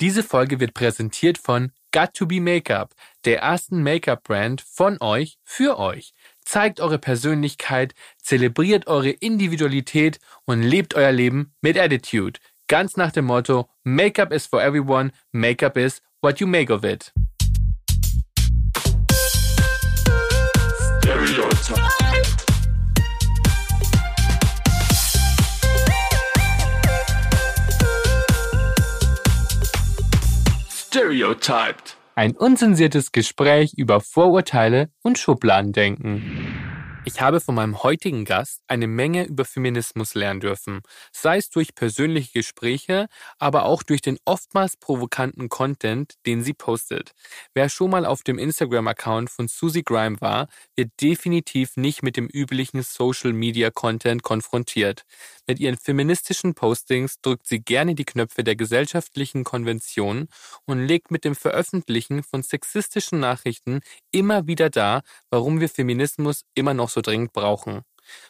Diese Folge wird präsentiert von Got to Be Makeup, der ersten Make-up-Brand von euch für euch. Zeigt eure Persönlichkeit, zelebriert eure Individualität und lebt euer Leben mit Attitude. Ganz nach dem Motto Make-up is for everyone, Make-up is what you make of it. Stereotyped. Ein unzensiertes Gespräch über Vorurteile und Schubladendenken. Ich habe von meinem heutigen Gast eine Menge über Feminismus lernen dürfen, sei es durch persönliche Gespräche, aber auch durch den oftmals provokanten Content, den sie postet. Wer schon mal auf dem Instagram-Account von Susie Grime war, wird definitiv nicht mit dem üblichen Social-Media-Content konfrontiert. Mit ihren feministischen Postings drückt sie gerne die Knöpfe der gesellschaftlichen Konventionen und legt mit dem Veröffentlichen von sexistischen Nachrichten immer wieder dar, warum wir Feminismus immer noch so dringend brauchen.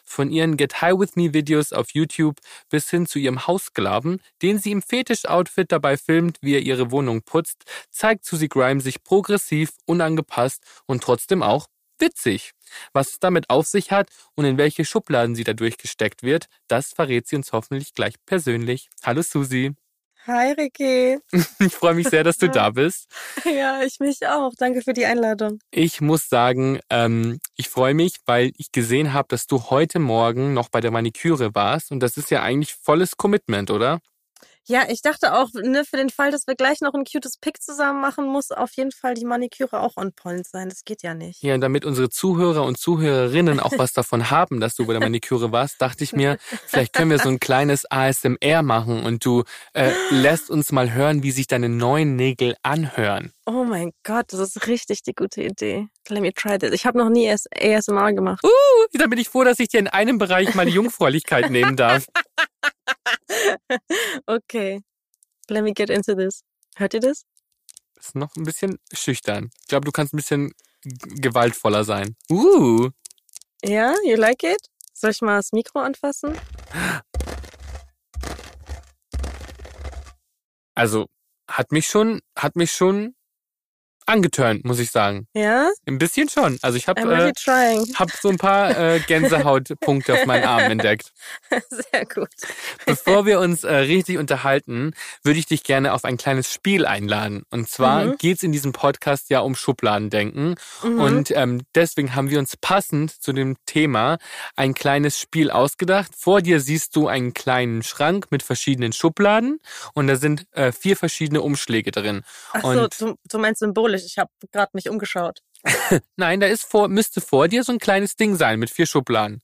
Von ihren Get High With Me Videos auf YouTube bis hin zu ihrem Haussklaven, den sie im Fetisch-Outfit dabei filmt, wie er ihre Wohnung putzt, zeigt Susie Grime sich progressiv, unangepasst und trotzdem auch witzig. Was es damit auf sich hat und in welche Schubladen sie dadurch gesteckt wird, das verrät sie uns hoffentlich gleich persönlich. Hallo Susi. Hi Ricky. Ich freue mich sehr, dass du da bist. Ja, ich mich auch. Danke für die Einladung. Ich muss sagen, ähm, ich freue mich, weil ich gesehen habe, dass du heute Morgen noch bei der Maniküre warst und das ist ja eigentlich volles Commitment, oder? Ja, ich dachte auch, ne, für den Fall, dass wir gleich noch ein cutes Pick zusammen machen, muss auf jeden Fall die Maniküre auch on point sein. Das geht ja nicht. Ja, und damit unsere Zuhörer und Zuhörerinnen auch was davon haben, dass du bei der Maniküre warst, dachte ich mir, vielleicht können wir so ein kleines ASMR machen und du äh, lässt uns mal hören, wie sich deine neuen Nägel anhören. Oh mein Gott, das ist richtig die gute Idee. Let me try this. Ich habe noch nie ASMR gemacht. Uh, da bin ich froh, dass ich dir in einem Bereich meine Jungfräulichkeit nehmen darf. okay. Let me get into this. Hört ihr das? Ist noch ein bisschen schüchtern. Ich glaube, du kannst ein bisschen gewaltvoller sein. Uh. Ja, you like it? Soll ich mal das Mikro anfassen? Also, hat mich schon, hat mich schon angeturnt, muss ich sagen. Ja? Ein bisschen schon. Also ich habe äh, hab so ein paar äh, Gänsehautpunkte auf meinen Arm entdeckt. Sehr gut. Bevor wir uns äh, richtig unterhalten, würde ich dich gerne auf ein kleines Spiel einladen. Und zwar mhm. geht es in diesem Podcast ja um Schubladendenken. Mhm. Und ähm, deswegen haben wir uns passend zu dem Thema ein kleines Spiel ausgedacht. Vor dir siehst du einen kleinen Schrank mit verschiedenen Schubladen und da sind äh, vier verschiedene Umschläge drin. Ach so, du, du meinst symbolisch ich habe gerade mich umgeschaut. Nein, da ist vor, müsste vor dir so ein kleines Ding sein mit vier Schubladen.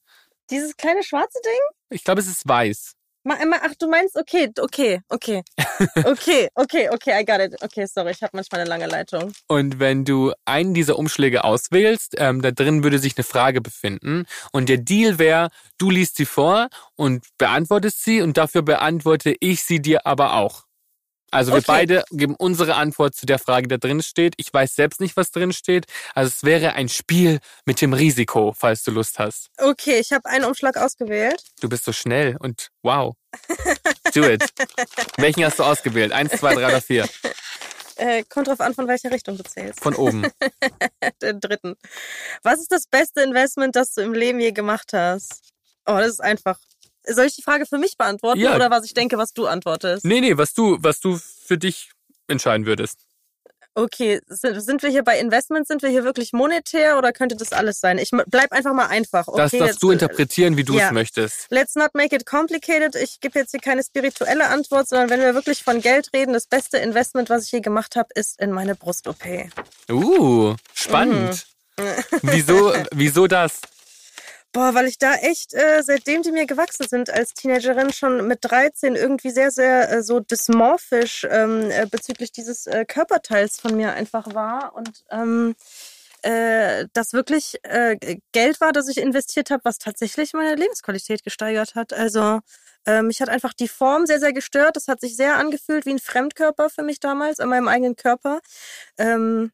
Dieses kleine schwarze Ding? Ich glaube, es ist weiß. Ach, du meinst, okay, okay, okay. Okay, okay, okay, I got it. Okay, sorry, ich habe manchmal eine lange Leitung. Und wenn du einen dieser Umschläge auswählst, ähm, da drin würde sich eine Frage befinden. Und der Deal wäre, du liest sie vor und beantwortest sie und dafür beantworte ich sie dir aber auch. Also wir okay. beide geben unsere Antwort zu der Frage, die da drin steht. Ich weiß selbst nicht, was drin steht. Also es wäre ein Spiel mit dem Risiko, falls du Lust hast. Okay, ich habe einen Umschlag ausgewählt. Du bist so schnell und wow. Do it. Welchen hast du ausgewählt? Eins, zwei, drei oder vier? Äh, kommt drauf an, von welcher Richtung du zählst. Von oben. Den dritten. Was ist das beste Investment, das du im Leben je gemacht hast? Oh, das ist einfach. Soll ich die Frage für mich beantworten ja. oder was ich denke, was du antwortest? Nee, nee, was du, was du für dich entscheiden würdest. Okay, sind, sind wir hier bei Investments, sind wir hier wirklich monetär oder könnte das alles sein? Ich bleib einfach mal einfach. Okay, das darfst jetzt, du interpretieren, wie du ja. es möchtest. Let's not make it complicated. Ich gebe jetzt hier keine spirituelle Antwort, sondern wenn wir wirklich von Geld reden, das beste Investment, was ich je gemacht habe, ist in meine Brust-OP. Uh, spannend. Mhm. wieso, wieso das? Boah, weil ich da echt, äh, seitdem die mir gewachsen sind als Teenagerin, schon mit 13 irgendwie sehr, sehr äh, so dysmorphisch ähm, äh, bezüglich dieses äh, Körperteils von mir einfach war. Und ähm, äh, das wirklich äh, Geld war, das ich investiert habe, was tatsächlich meine Lebensqualität gesteigert hat. Also mich hat einfach die Form sehr, sehr gestört. Das hat sich sehr angefühlt wie ein Fremdkörper für mich damals an meinem eigenen Körper. Ähm,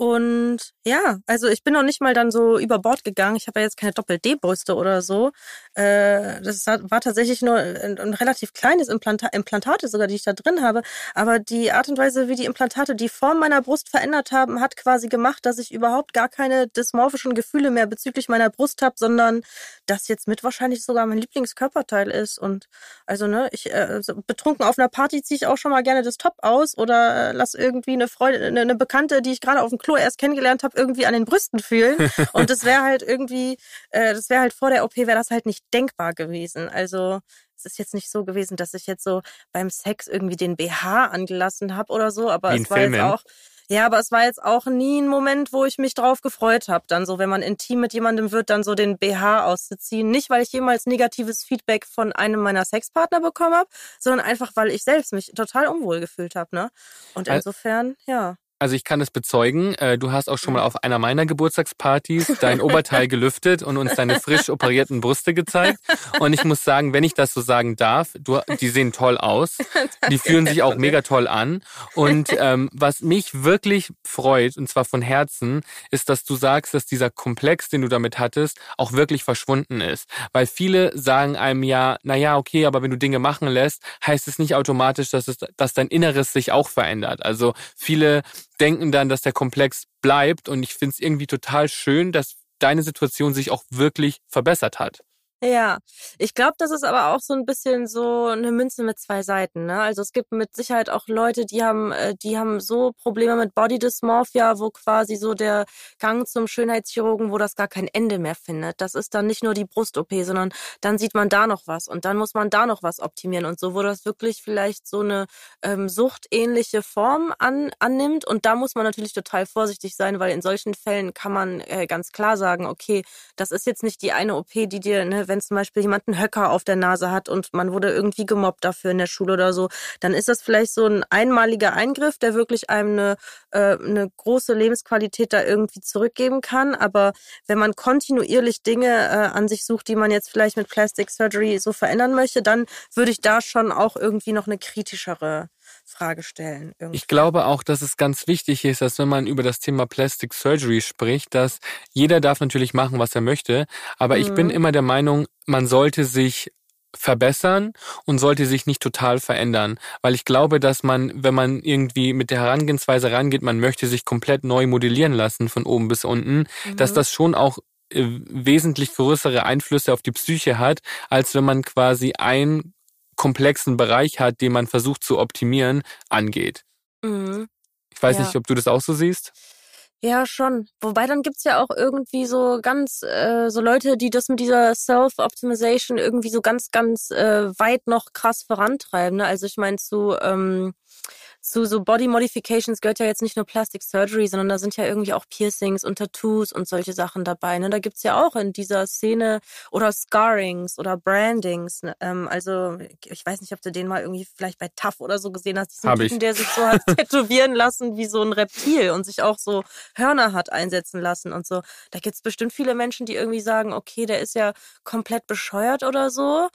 Und ja, also ich bin noch nicht mal dann so über Bord gegangen. Ich habe ja jetzt keine Doppel-D-Brüste oder so. Äh, das war tatsächlich nur ein, relativ kleines Implantat, Implantate sogar, die ich da drin habe. Aber die Art und Weise, wie die Implantate die Form meiner Brust verändert haben, hat quasi gemacht, dass ich überhaupt gar keine dysmorphischen Gefühle mehr bezüglich meiner Brust habe, sondern das jetzt mit wahrscheinlich sogar mein Lieblingskörperteil ist. Und also ne, ich äh, betrunken auf einer Party ziehe ich auch schon mal gerne das Top aus oder äh, lass irgendwie eine Freundin, eine, Bekannte, die ich gerade auf dem Klo Klo erst kennengelernt habe, irgendwie an den Brüsten fühlen. Und das wäre halt irgendwie, äh, das wäre halt vor der OP, wäre das halt nicht denkbar gewesen. Also es ist jetzt nicht so gewesen, dass ich jetzt so beim Sex irgendwie den BH angelassen habe oder so, aber es war Film, jetzt auch. Ja, aber es war jetzt auch nie ein Moment, wo ich mich drauf gefreut habe. Dann so, wenn man intim mit jemandem wird, dann so den BH auszuziehen. Nicht, weil ich jemals negatives Feedback von einem meiner Sexpartner bekommen habe, sondern einfach, weil ich selbst mich total unwohl gefühlt habe. Ne? Und insofern, ja. Also ich kann es bezeugen, äh, du hast auch schon mal auf einer meiner Geburtstagspartys dein Oberteil gelüftet und uns deine frisch operierten Brüste gezeigt. Und ich muss sagen, wenn ich das so sagen darf, du, die sehen toll aus. Die fühlen sich auch mega toll an. Und ähm, was mich wirklich freut, und zwar von Herzen, ist, dass du sagst, dass dieser Komplex, den du damit hattest, auch wirklich verschwunden ist. Weil viele sagen einem ja, na ja, okay, aber wenn du Dinge machen lässt, heißt es nicht automatisch, dass, es, dass dein Inneres sich auch verändert. Also viele denken dann, dass der Komplex bleibt. Und ich finde es irgendwie total schön, dass deine Situation sich auch wirklich verbessert hat. Ja, ich glaube, das ist aber auch so ein bisschen so eine Münze mit zwei Seiten. Ne? Also es gibt mit Sicherheit auch Leute, die haben, äh, die haben so Probleme mit Body Dysmorphia, wo quasi so der Gang zum Schönheitschirurgen, wo das gar kein Ende mehr findet. Das ist dann nicht nur die Brust-OP, sondern dann sieht man da noch was und dann muss man da noch was optimieren und so, wo das wirklich vielleicht so eine ähm, suchtähnliche Form an, annimmt. Und da muss man natürlich total vorsichtig sein, weil in solchen Fällen kann man äh, ganz klar sagen, okay, das ist jetzt nicht die eine OP, die dir, ne, wenn zum Beispiel jemand einen Höcker auf der Nase hat und man wurde irgendwie gemobbt dafür in der Schule oder so, dann ist das vielleicht so ein einmaliger Eingriff, der wirklich einem eine, äh, eine große Lebensqualität da irgendwie zurückgeben kann. Aber wenn man kontinuierlich Dinge äh, an sich sucht, die man jetzt vielleicht mit Plastic Surgery so verändern möchte, dann würde ich da schon auch irgendwie noch eine kritischere Frage stellen. Irgendwie. Ich glaube auch, dass es ganz wichtig ist, dass wenn man über das Thema Plastic Surgery spricht, dass jeder darf natürlich machen, was er möchte, aber mhm. ich bin mhm. immer der Meinung, man sollte sich verbessern und sollte sich nicht total verändern, weil ich glaube, dass man, wenn man irgendwie mit der Herangehensweise rangeht, man möchte sich komplett neu modellieren lassen von oben bis unten, mhm. dass das schon auch äh, wesentlich größere Einflüsse auf die Psyche hat, als wenn man quasi ein komplexen Bereich hat, den man versucht zu optimieren, angeht. Mhm. Ich weiß ja. nicht, ob du das auch so siehst. Ja, schon. Wobei dann gibt's ja auch irgendwie so ganz, äh, so Leute, die das mit dieser Self-Optimization irgendwie so ganz, ganz äh, weit noch krass vorantreiben. Ne? Also ich meine zu ähm, zu so Body Modifications gehört ja jetzt nicht nur Plastic Surgery, sondern da sind ja irgendwie auch Piercings und Tattoos und solche Sachen dabei. Ne? Da gibt's ja auch in dieser Szene oder Scarrings oder Brandings. Ne? Ähm, also ich weiß nicht, ob du den mal irgendwie vielleicht bei Tough oder so gesehen hast. Diesen Hab Typen, ich. der sich so hat tätowieren lassen wie so ein Reptil und sich auch so Hörner hat einsetzen lassen und so. Da gibt's bestimmt viele Menschen, die irgendwie sagen, okay, der ist ja komplett bescheuert oder so.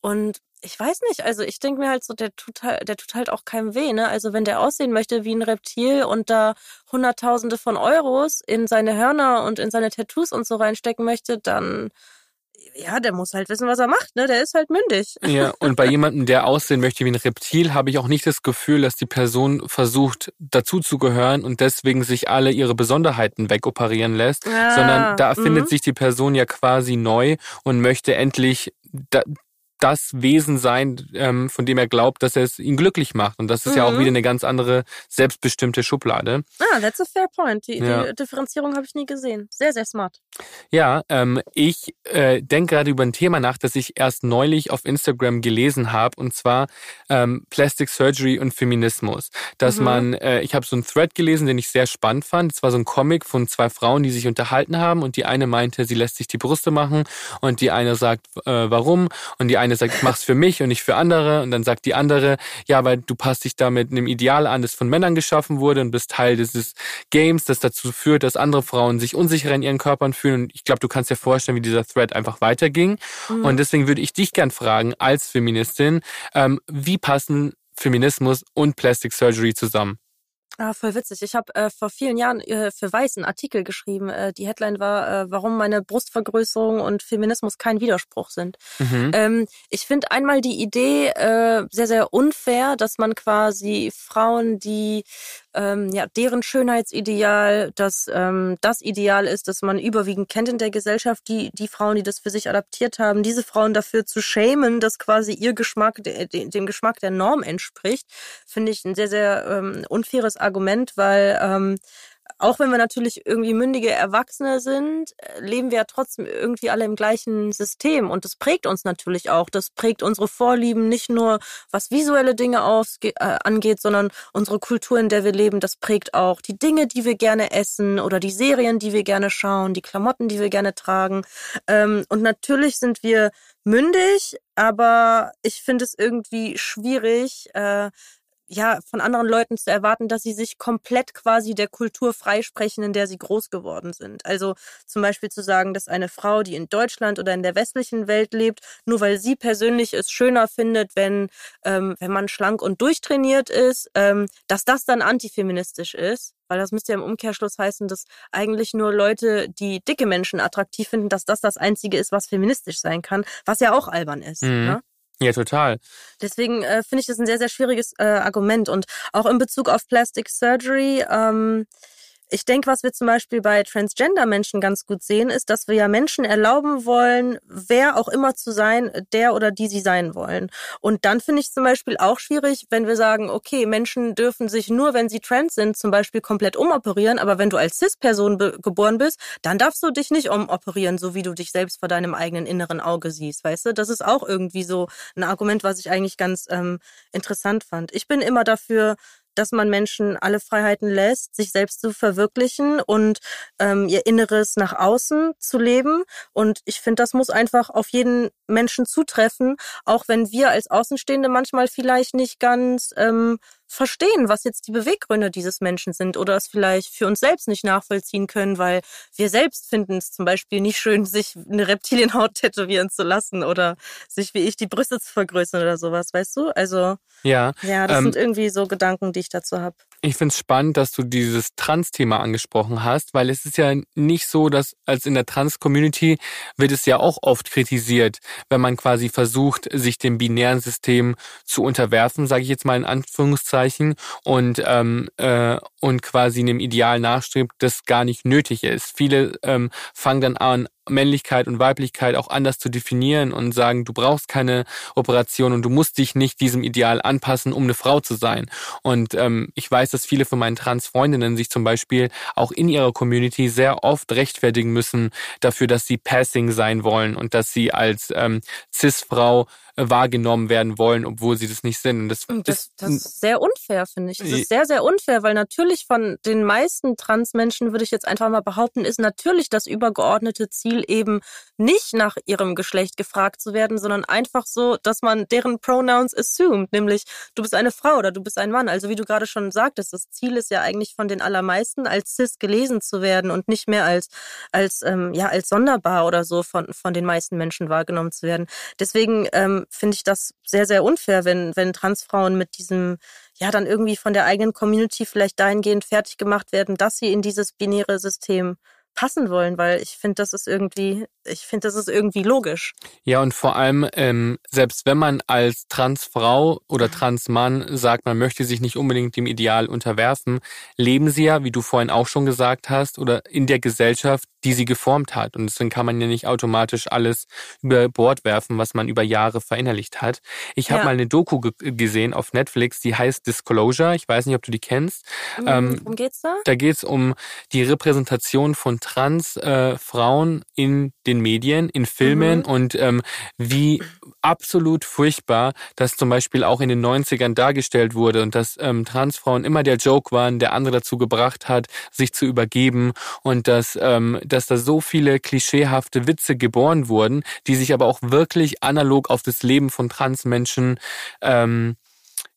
Und ich weiß nicht, also ich denke mir halt so, der tut halt, der tut halt auch keinem weh, ne? Also wenn der aussehen möchte wie ein Reptil und da Hunderttausende von Euros in seine Hörner und in seine Tattoos und so reinstecken möchte, dann ja, der muss halt wissen, was er macht, ne? Der ist halt mündig. Ja, und bei jemandem, der aussehen möchte wie ein Reptil, habe ich auch nicht das Gefühl, dass die Person versucht, dazuzugehören und deswegen sich alle ihre Besonderheiten wegoperieren lässt, ja. sondern da erfindet mhm. sich die Person ja quasi neu und möchte endlich das Wesen sein, ähm, von dem er glaubt, dass er es ihn glücklich macht. Und das ist mhm. ja auch mhm. wieder eine ganz andere selbstbestimmte Schublade. Ah, that's a fair point. Die, ja. die Differenzierung habe ich nie gesehen. Sehr, sehr smart. Ja, ähm, ich äh, denke gerade über ein Thema nach, das ich erst neulich auf Instagram gelesen habe, und zwar ähm, Plastic Surgery und Feminismus. Dass mhm. man, äh, ich habe so einen Thread gelesen, den ich sehr spannend fand. Es war so ein Comic von zwei Frauen, die sich unterhalten haben und die eine meinte, sie lässt sich die Brüste machen und die eine sagt, äh, warum und die eine eine sagt, ich mach's für mich und nicht für andere. Und dann sagt die andere, ja, weil du passt dich damit einem Ideal an, das von Männern geschaffen wurde und bist Teil dieses Games, das dazu führt, dass andere Frauen sich unsicherer in ihren Körpern fühlen. Und ich glaube, du kannst dir vorstellen, wie dieser Thread einfach weiterging. Mhm. Und deswegen würde ich dich gern fragen, als Feministin, ähm, wie passen Feminismus und Plastic Surgery zusammen? Ah, voll witzig. Ich habe äh, vor vielen Jahren äh, für Weiß einen Artikel geschrieben. Äh, die Headline war, äh, warum meine Brustvergrößerung und Feminismus kein Widerspruch sind. Mhm. Ähm, ich finde einmal die Idee äh, sehr, sehr unfair, dass man quasi Frauen, die ähm, ja, deren Schönheitsideal, dass ähm, das Ideal ist, dass man überwiegend kennt in der Gesellschaft, die, die Frauen, die das für sich adaptiert haben, diese Frauen dafür zu schämen, dass quasi ihr Geschmack de, de, dem Geschmack der Norm entspricht, finde ich ein sehr, sehr ähm, unfaires Argument, weil ähm, auch wenn wir natürlich irgendwie mündige Erwachsene sind, äh, leben wir ja trotzdem irgendwie alle im gleichen System. Und das prägt uns natürlich auch. Das prägt unsere Vorlieben nicht nur, was visuelle Dinge äh, angeht, sondern unsere Kultur, in der wir leben. Das prägt auch die Dinge, die wir gerne essen oder die Serien, die wir gerne schauen, die Klamotten, die wir gerne tragen. Ähm, und natürlich sind wir mündig, aber ich finde es irgendwie schwierig, äh, ja, von anderen Leuten zu erwarten, dass sie sich komplett quasi der Kultur freisprechen, in der sie groß geworden sind. Also zum Beispiel zu sagen, dass eine Frau, die in Deutschland oder in der westlichen Welt lebt, nur weil sie persönlich es schöner findet, wenn, ähm, wenn man schlank und durchtrainiert ist, ähm, dass das dann antifeministisch ist. Weil das müsste ja im Umkehrschluss heißen, dass eigentlich nur Leute, die dicke Menschen attraktiv finden, dass das das Einzige ist, was feministisch sein kann, was ja auch albern ist. Mhm. Ne? Ja, total. Deswegen äh, finde ich das ein sehr, sehr schwieriges äh, Argument. Und auch in Bezug auf Plastic Surgery, ähm, ich denke, was wir zum Beispiel bei Transgender-Menschen ganz gut sehen, ist, dass wir ja Menschen erlauben wollen, wer auch immer zu sein, der oder die sie sein wollen. Und dann finde ich zum Beispiel auch schwierig, wenn wir sagen, okay, Menschen dürfen sich nur, wenn sie trans sind, zum Beispiel komplett umoperieren, aber wenn du als Cis-Person geboren bist, dann darfst du dich nicht umoperieren, so wie du dich selbst vor deinem eigenen inneren Auge siehst, weißt du? Das ist auch irgendwie so ein Argument, was ich eigentlich ganz ähm, interessant fand. Ich bin immer dafür, dass man Menschen alle Freiheiten lässt, sich selbst zu verwirklichen und ähm, ihr Inneres nach außen zu leben. Und ich finde, das muss einfach auf jeden Menschen zutreffen, auch wenn wir als Außenstehende manchmal vielleicht nicht ganz ähm, verstehen, was jetzt die Beweggründe dieses Menschen sind oder es vielleicht für uns selbst nicht nachvollziehen können, weil wir selbst finden es zum Beispiel nicht schön, sich eine Reptilienhaut tätowieren zu lassen oder sich wie ich die Brüste zu vergrößern oder sowas, weißt du? Also ja, ja das ähm, sind irgendwie so Gedanken, die ich dazu habe. Ich finde es spannend, dass du dieses Trans-Thema angesprochen hast, weil es ist ja nicht so, dass als in der Trans-Community wird es ja auch oft kritisiert, wenn man quasi versucht, sich dem binären System zu unterwerfen, sage ich jetzt mal in Anführungszeichen, und ähm, äh, und quasi einem Ideal nachstrebt, das gar nicht nötig ist. Viele ähm, fangen dann an, Männlichkeit und Weiblichkeit auch anders zu definieren und sagen, du brauchst keine Operation und du musst dich nicht diesem Ideal anpassen, um eine Frau zu sein. Und ähm, ich weiß, dass viele von meinen Trans-Freundinnen sich zum Beispiel auch in ihrer Community sehr oft rechtfertigen müssen dafür, dass sie Passing sein wollen und dass sie als ähm, Cis-Frau wahrgenommen werden wollen, obwohl sie das nicht sind. Und das, das, ist, das ist sehr unfair, finde ich. Das ist sehr, sehr unfair, weil natürlich von den meisten Transmenschen, würde ich jetzt einfach mal behaupten, ist natürlich das übergeordnete Ziel eben nicht nach ihrem Geschlecht gefragt zu werden, sondern einfach so, dass man deren Pronouns assumed, nämlich du bist eine Frau oder du bist ein Mann. Also wie du gerade schon sagtest, das Ziel ist ja eigentlich von den allermeisten als cis gelesen zu werden und nicht mehr als als ähm, ja als sonderbar oder so von von den meisten Menschen wahrgenommen zu werden. Deswegen ähm, finde ich das sehr, sehr unfair, wenn, wenn Transfrauen mit diesem, ja, dann irgendwie von der eigenen Community vielleicht dahingehend fertig gemacht werden, dass sie in dieses binäre System passen wollen, weil ich finde, das ist irgendwie, ich finde, das ist irgendwie logisch. Ja, und vor allem, ähm, selbst wenn man als Transfrau oder Transmann sagt, man möchte sich nicht unbedingt dem Ideal unterwerfen, leben sie ja, wie du vorhin auch schon gesagt hast, oder in der Gesellschaft, die sie geformt hat. Und deswegen kann man ja nicht automatisch alles über Bord werfen, was man über Jahre verinnerlicht hat. Ich habe ja. mal eine Doku gesehen auf Netflix, die heißt Disclosure. Ich weiß nicht, ob du die kennst. Mhm, ähm, worum geht's da? Da geht's um die Repräsentation von Trans-Frauen äh, in den Medien, in Filmen mhm. und ähm, wie absolut furchtbar, dass zum Beispiel auch in den 90ern dargestellt wurde und dass ähm, Transfrauen immer der Joke waren, der andere dazu gebracht hat, sich zu übergeben und dass ähm, dass da so viele klischeehafte Witze geboren wurden, die sich aber auch wirklich analog auf das Leben von Transmenschen ähm,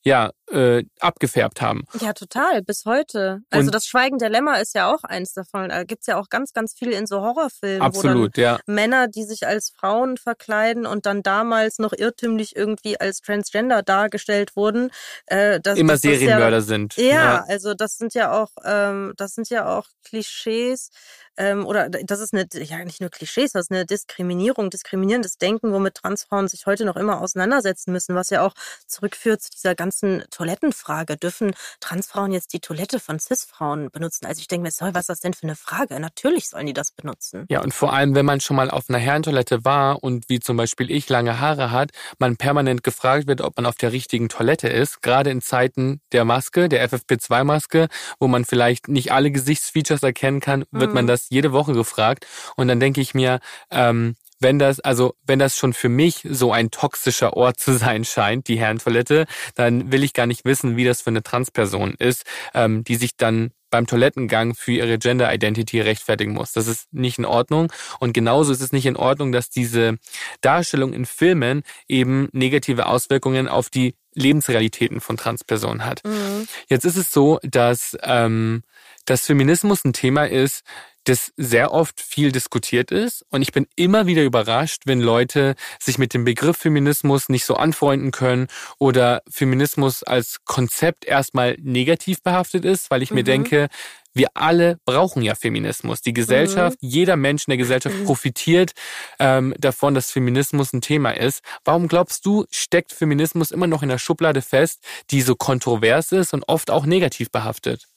ja, äh, abgefärbt haben. Ja, total, bis heute. Also Und das Schweigen der Lämmer ist ja auch eins davon. Da gibt's ja auch ganz, ganz viel in so Horrorfilmen, Absolut, wo ja. Männer, die sich als Frauen verkleiden und dann damals noch irrtümlich irgendwie als Transgender dargestellt wurden. Äh, das, Immer das, Serienmörder ja, sind. Ja, ja, also das sind ja auch, ähm, das sind ja auch Klischees, ähm, oder das ist eine, ja nicht nur Klischees, das ist eine Diskriminierung, diskriminierendes Denken, womit Transfrauen sich heute noch immer auseinandersetzen müssen, was ja auch zurückführt zu dieser ganzen Toilettenfrage. Dürfen Transfrauen jetzt die Toilette von Cis-Frauen benutzen? Also ich denke mir, sorry, was ist das denn für eine Frage? Natürlich sollen die das benutzen. Ja, und vor allem, wenn man schon mal auf einer Herrentoilette war und wie zum Beispiel ich lange Haare hat, man permanent gefragt wird, ob man auf der richtigen Toilette ist, gerade in Zeiten der Maske, der FFP2-Maske, wo man vielleicht nicht alle Gesichtsfeatures erkennen kann, wird mhm. man das jede Woche gefragt. Und dann denke ich mir, ähm, wenn das, also wenn das schon für mich so ein toxischer Ort zu sein scheint, die Herrentoilette, dann will ich gar nicht wissen, wie das für eine Transperson ist, ähm, die sich dann beim Toilettengang für ihre Gender Identity rechtfertigen muss. Das ist nicht in Ordnung. Und genauso ist es nicht in Ordnung, dass diese Darstellung in Filmen eben negative Auswirkungen auf die Lebensrealitäten von Transpersonen hat. Mhm. Jetzt ist es so, dass, ähm, dass Feminismus ein Thema ist, das sehr oft viel diskutiert ist. Und ich bin immer wieder überrascht, wenn Leute sich mit dem Begriff Feminismus nicht so anfreunden können oder Feminismus als Konzept erstmal negativ behaftet ist, weil ich mhm. mir denke, wir alle brauchen ja Feminismus. Die Gesellschaft, mhm. jeder Mensch in der Gesellschaft profitiert ähm, davon, dass Feminismus ein Thema ist. Warum glaubst du, steckt Feminismus immer noch in der Schublade fest, die so kontrovers ist und oft auch negativ behaftet?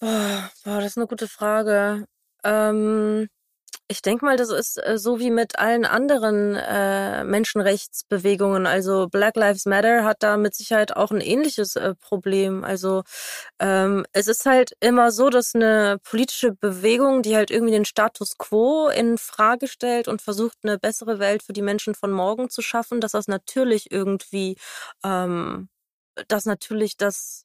Boah, boah das ist eine gute Frage. Ähm, ich denke mal, das ist äh, so wie mit allen anderen äh, Menschenrechtsbewegungen. Also Black Lives Matter hat da mit Sicherheit auch ein ähnliches äh, Problem. Also ähm, es ist halt immer so, dass eine politische Bewegung, die halt irgendwie den Status quo in Frage stellt und versucht, eine bessere Welt für die Menschen von morgen zu schaffen, dass das natürlich irgendwie, ähm, dass natürlich das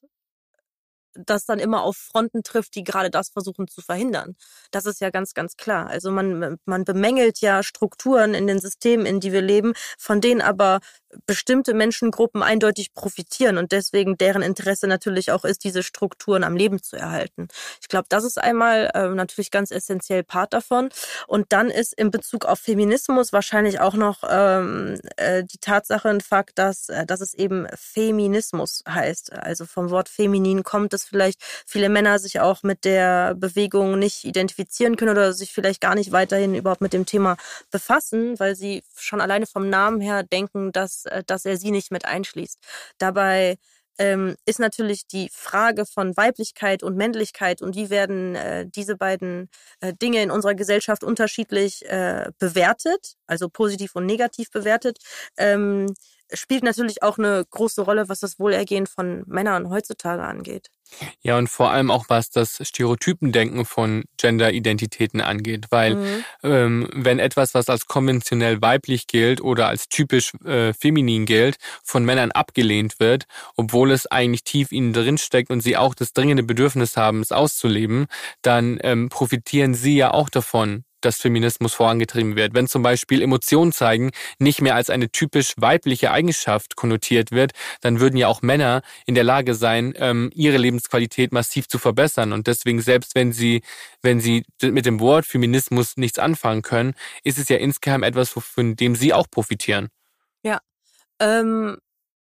das dann immer auf Fronten trifft, die gerade das versuchen zu verhindern. Das ist ja ganz, ganz klar. Also man, man bemängelt ja Strukturen in den Systemen, in die wir leben, von denen aber bestimmte Menschengruppen eindeutig profitieren und deswegen deren Interesse natürlich auch ist, diese Strukturen am Leben zu erhalten. Ich glaube, das ist einmal äh, natürlich ganz essentiell Part davon. Und dann ist in Bezug auf Feminismus wahrscheinlich auch noch ähm, äh, die Tatsache ein Fakt, dass, äh, dass es eben Feminismus heißt. Also vom Wort feminin kommt es vielleicht, viele Männer sich auch mit der Bewegung nicht identifizieren können oder sich vielleicht gar nicht weiterhin überhaupt mit dem Thema befassen, weil sie schon alleine vom Namen her denken, dass äh, dass, er sie nicht mit einschließt. Dabei ähm, ist natürlich die Frage von Weiblichkeit und Männlichkeit und wie werden äh, diese beiden äh, Dinge in unserer Gesellschaft unterschiedlich äh, bewertet, also positiv und negativ bewertet, ähm, spielt natürlich auch eine große Rolle, was das Wohlergehen von Männern heutzutage angeht. Ja, und vor allem auch was das Stereotypendenken von Gender-Identitäten angeht, weil mhm. ähm, wenn etwas, was als konventionell weiblich gilt oder als typisch äh, feminin gilt, von Männern abgelehnt wird, obwohl es eigentlich tief ihnen drin steckt und sie auch das dringende Bedürfnis haben, es auszuleben, dann ähm, profitieren sie ja auch davon, dass Feminismus vorangetrieben wird. Wenn zum Beispiel Emotionen zeigen nicht mehr als eine typisch weibliche Eigenschaft konnotiert wird, dann würden ja auch Männer in der Lage sein, ähm, ihre Lebensqualität massiv zu verbessern. Und deswegen, selbst wenn sie, wenn sie mit dem Wort Feminismus nichts anfangen können, ist es ja insgeheim etwas, von dem sie auch profitieren. Ja, ähm,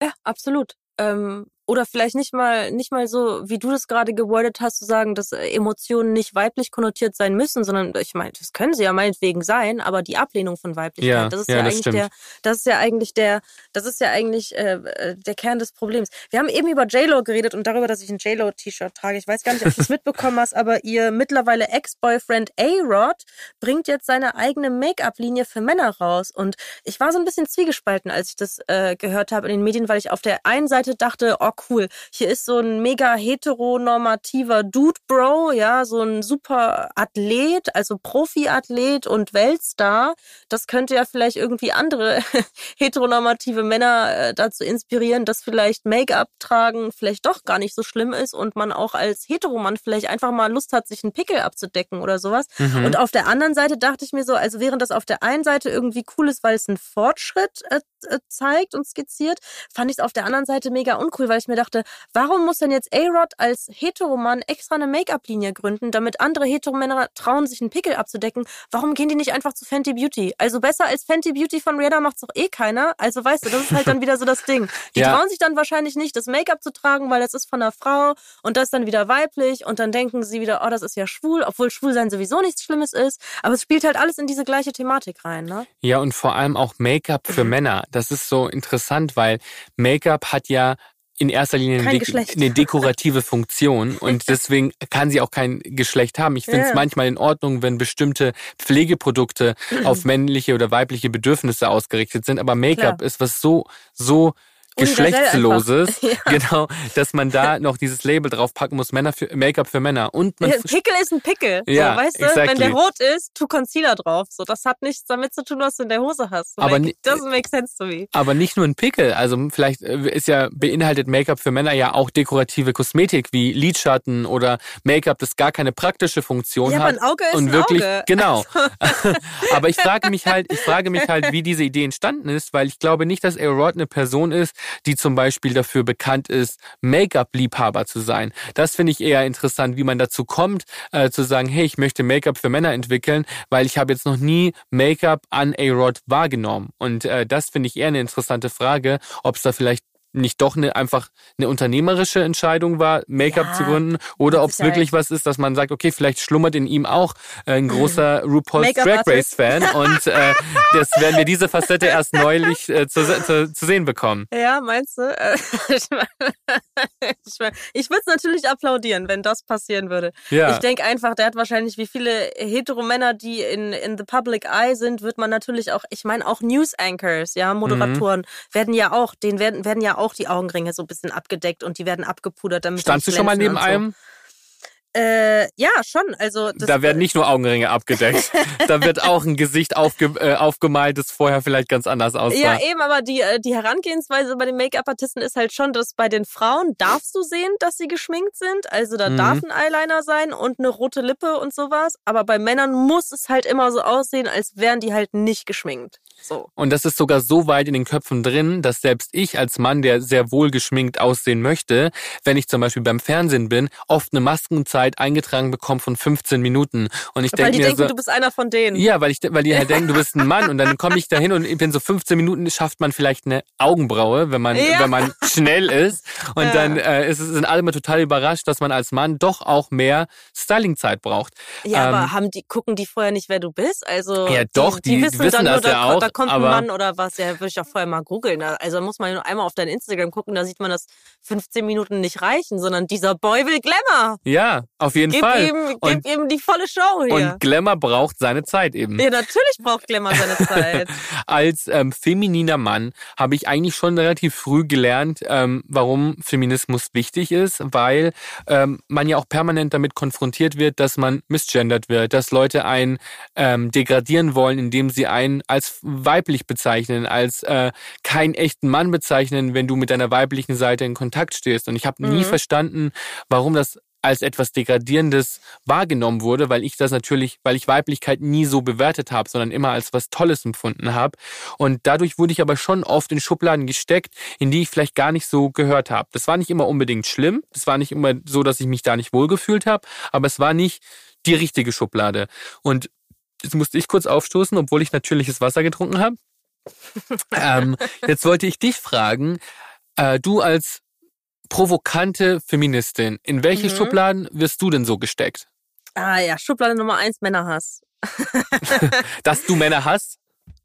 ja, absolut. Ähm, oder vielleicht nicht mal nicht mal so, wie du das gerade gewordet hast, zu sagen, dass äh, Emotionen nicht weiblich konnotiert sein müssen, sondern ich meine, das können sie ja meinetwegen sein, aber die Ablehnung von Weiblichkeit, ja, das ist ja, ja eigentlich stimmt. der, das ist ja eigentlich der, das ist ja eigentlich äh, äh der Kern des Problems. Wir haben eben über J-Lo geredet und darüber, dass ich ein J-Lo-T-Shirt trage. Ich weiß gar nicht, ob du es mitbekommen hast, aber ihr mittlerweile Ex-Boyfriend A-Rod bringt jetzt seine eigene Make-up-Linie für Männer raus und ich war so ein bisschen zwiegespalten, als ich das äh, gehört habe in den Medien, weil ich auf der einen Seite dachte, oh cool, hier ist so ein mega heteronormativer Dude Bro, ja, so ein super Athlet, also Profiathlet und Weltstar. Das könnte ja vielleicht irgendwie andere heteronormative Männer äh, dazu inspirieren, dass vielleicht Make-up tragen vielleicht doch gar nicht so schlimm ist und man auch als Heteromann vielleicht einfach mal Lust hat, sich einen Pickel abzudecken oder sowas. Mhm. Und auf der anderen Seite dachte ich mir so, also während das auf der einen Seite irgendwie cool ist, weil es ein Fortschritt äh, äh, zeigt und skizziert, fand ich es auf der anderen Seite mega uncool, weil ich mir dachte, warum muss denn jetzt A-Rod als Heteromann extra eine Make-up-Linie gründen, damit andere Heteromänner trauen, sich einen Pickel abzudecken? Warum gehen die nicht einfach zu Fenty Beauty? Also besser als Fenty Beauty von Rihanna macht's doch eh keiner. Also weißt du, das ist halt dann wieder so das Ding. Die ja. trauen sich dann wahrscheinlich nicht, das Make-up zu tragen, weil das ist von einer Frau und das dann wieder weiblich und dann denken sie wieder, oh, das ist ja schwul, obwohl Schwulsein sowieso nichts Schlimmes ist. Aber es spielt halt alles in diese gleiche Thematik rein, ne? Ja, und vor allem auch Make-up für. Männer. Das ist so interessant, weil Make-up hat ja in erster Linie eine, de eine, dekorative Funktion und deswegen kann sie auch kein Geschlecht haben. Ich finde es ja. manchmal in Ordnung, wenn bestimmte Pflegeprodukte auf männliche oder weibliche Bedürfnisse ausgerichtet sind, aber Make-up ist was so, so geschlechtsloses, ja. genau, dass man da noch dieses Label draufpacken muss, Männer für Make-up für Männer und man Pickel ist ein Pickel, ja, so, weißt du, exactly. wenn der rot ist, tu Concealer drauf, so das hat nichts damit zu tun, was du in der Hose hast. So, aber make, doesn't make sense to me. Aber nicht nur ein Pickel, also vielleicht äh, ist ja beinhaltet Make-up für Männer ja auch dekorative Kosmetik wie Lidschatten oder Make-up, das gar keine praktische Funktion ja, hat aber ein Auge ist und ein wirklich Auge. genau. Also. aber ich frage mich halt, ich frage mich halt, wie diese Idee entstanden ist, weil ich glaube nicht, dass Aerod eine Person ist, die zum Beispiel dafür bekannt ist, Make-up-Liebhaber zu sein. Das finde ich eher interessant, wie man dazu kommt, äh, zu sagen, hey, ich möchte Make-up für Männer entwickeln, weil ich habe jetzt noch nie Make-up an A-Rod wahrgenommen. Und äh, das finde ich eher eine interessante Frage, ob es da vielleicht nicht doch eine, einfach eine unternehmerische Entscheidung war, Make-up ja, zu gründen, oder ob es wirklich was ist, dass man sagt, okay, vielleicht schlummert in ihm auch äh, ein großer RuPaul's Drag Race Fan und äh, das werden wir diese Facette erst neulich äh, zu, zu, zu sehen bekommen. Ja, meinst du? ich ich würde es natürlich applaudieren, wenn das passieren würde. Ja. Ich denke einfach, der hat wahrscheinlich, wie viele Heteromänner, die in, in the public eye sind, wird man natürlich auch, ich meine auch News Anchors, ja, Moderatoren, mhm. werden ja auch, denen werden, werden ja auch auch die Augenringe so ein bisschen abgedeckt und die werden abgepudert, damit Standst du schon mal neben so. einem? Äh, ja, schon. Also da werden nicht nur Augenringe abgedeckt. da wird auch ein Gesicht aufge, äh, aufgemalt, das vorher vielleicht ganz anders aussah. Ja, eben, aber die, äh, die Herangehensweise bei den Make-up-Artisten ist halt schon, dass bei den Frauen darfst du sehen, dass sie geschminkt sind. Also da mhm. darf ein Eyeliner sein und eine rote Lippe und sowas. Aber bei Männern muss es halt immer so aussehen, als wären die halt nicht geschminkt. So. Und das ist sogar so weit in den Köpfen drin, dass selbst ich als Mann, der sehr wohl geschminkt aussehen möchte, wenn ich zum Beispiel beim Fernsehen bin, oft eine Maskenzeit Zeit eingetragen bekommen von 15 Minuten. Und ich denke weil die mir denken, so, du bist einer von denen. Ja, weil ich, weil die halt denken, du bist ein Mann und dann komme ich da hin und in so 15 Minuten schafft man vielleicht eine Augenbraue, wenn man, ja. wenn man schnell ist. Und ja. dann äh, ist, sind alle mal total überrascht, dass man als Mann doch auch mehr Stylingzeit braucht. Ja, ähm, aber haben die, gucken die vorher nicht, wer du bist? Also ja, doch, die, die, wissen, die wissen das ja auch. Da kommt ein Mann oder was, ja, würde ich auch vorher mal googeln. Also muss man nur einmal auf dein Instagram gucken, da sieht man, dass 15 Minuten nicht reichen, sondern dieser Boy will Glamour. Ja, auf jeden Gib Fall. Ihm, gib ihm die volle Show hier. Und Glamour braucht seine Zeit eben. Ja, natürlich braucht Glamour seine Zeit. Als ähm, femininer Mann habe ich eigentlich schon relativ früh gelernt, ähm, warum Feminismus wichtig ist, weil ähm, man ja auch permanent damit konfrontiert wird, dass man misgendert wird, dass Leute einen ähm, degradieren wollen, indem sie einen als weiblich bezeichnen, als äh, keinen echten Mann bezeichnen, wenn du mit deiner weiblichen Seite in Kontakt stehst. Und ich habe mhm. nie verstanden, warum das als etwas Degradierendes wahrgenommen wurde, weil ich das natürlich, weil ich Weiblichkeit nie so bewertet habe, sondern immer als was Tolles empfunden habe. Und dadurch wurde ich aber schon oft in Schubladen gesteckt, in die ich vielleicht gar nicht so gehört habe. Das war nicht immer unbedingt schlimm, es war nicht immer so, dass ich mich da nicht wohlgefühlt habe, aber es war nicht die richtige Schublade. Und jetzt musste ich kurz aufstoßen, obwohl ich natürliches Wasser getrunken habe. ähm, jetzt wollte ich dich fragen, äh, du als provokante Feministin. In welche mhm. Schubladen wirst du denn so gesteckt? Ah ja, Schublade Nummer eins, Männerhass. Dass du Männer hast?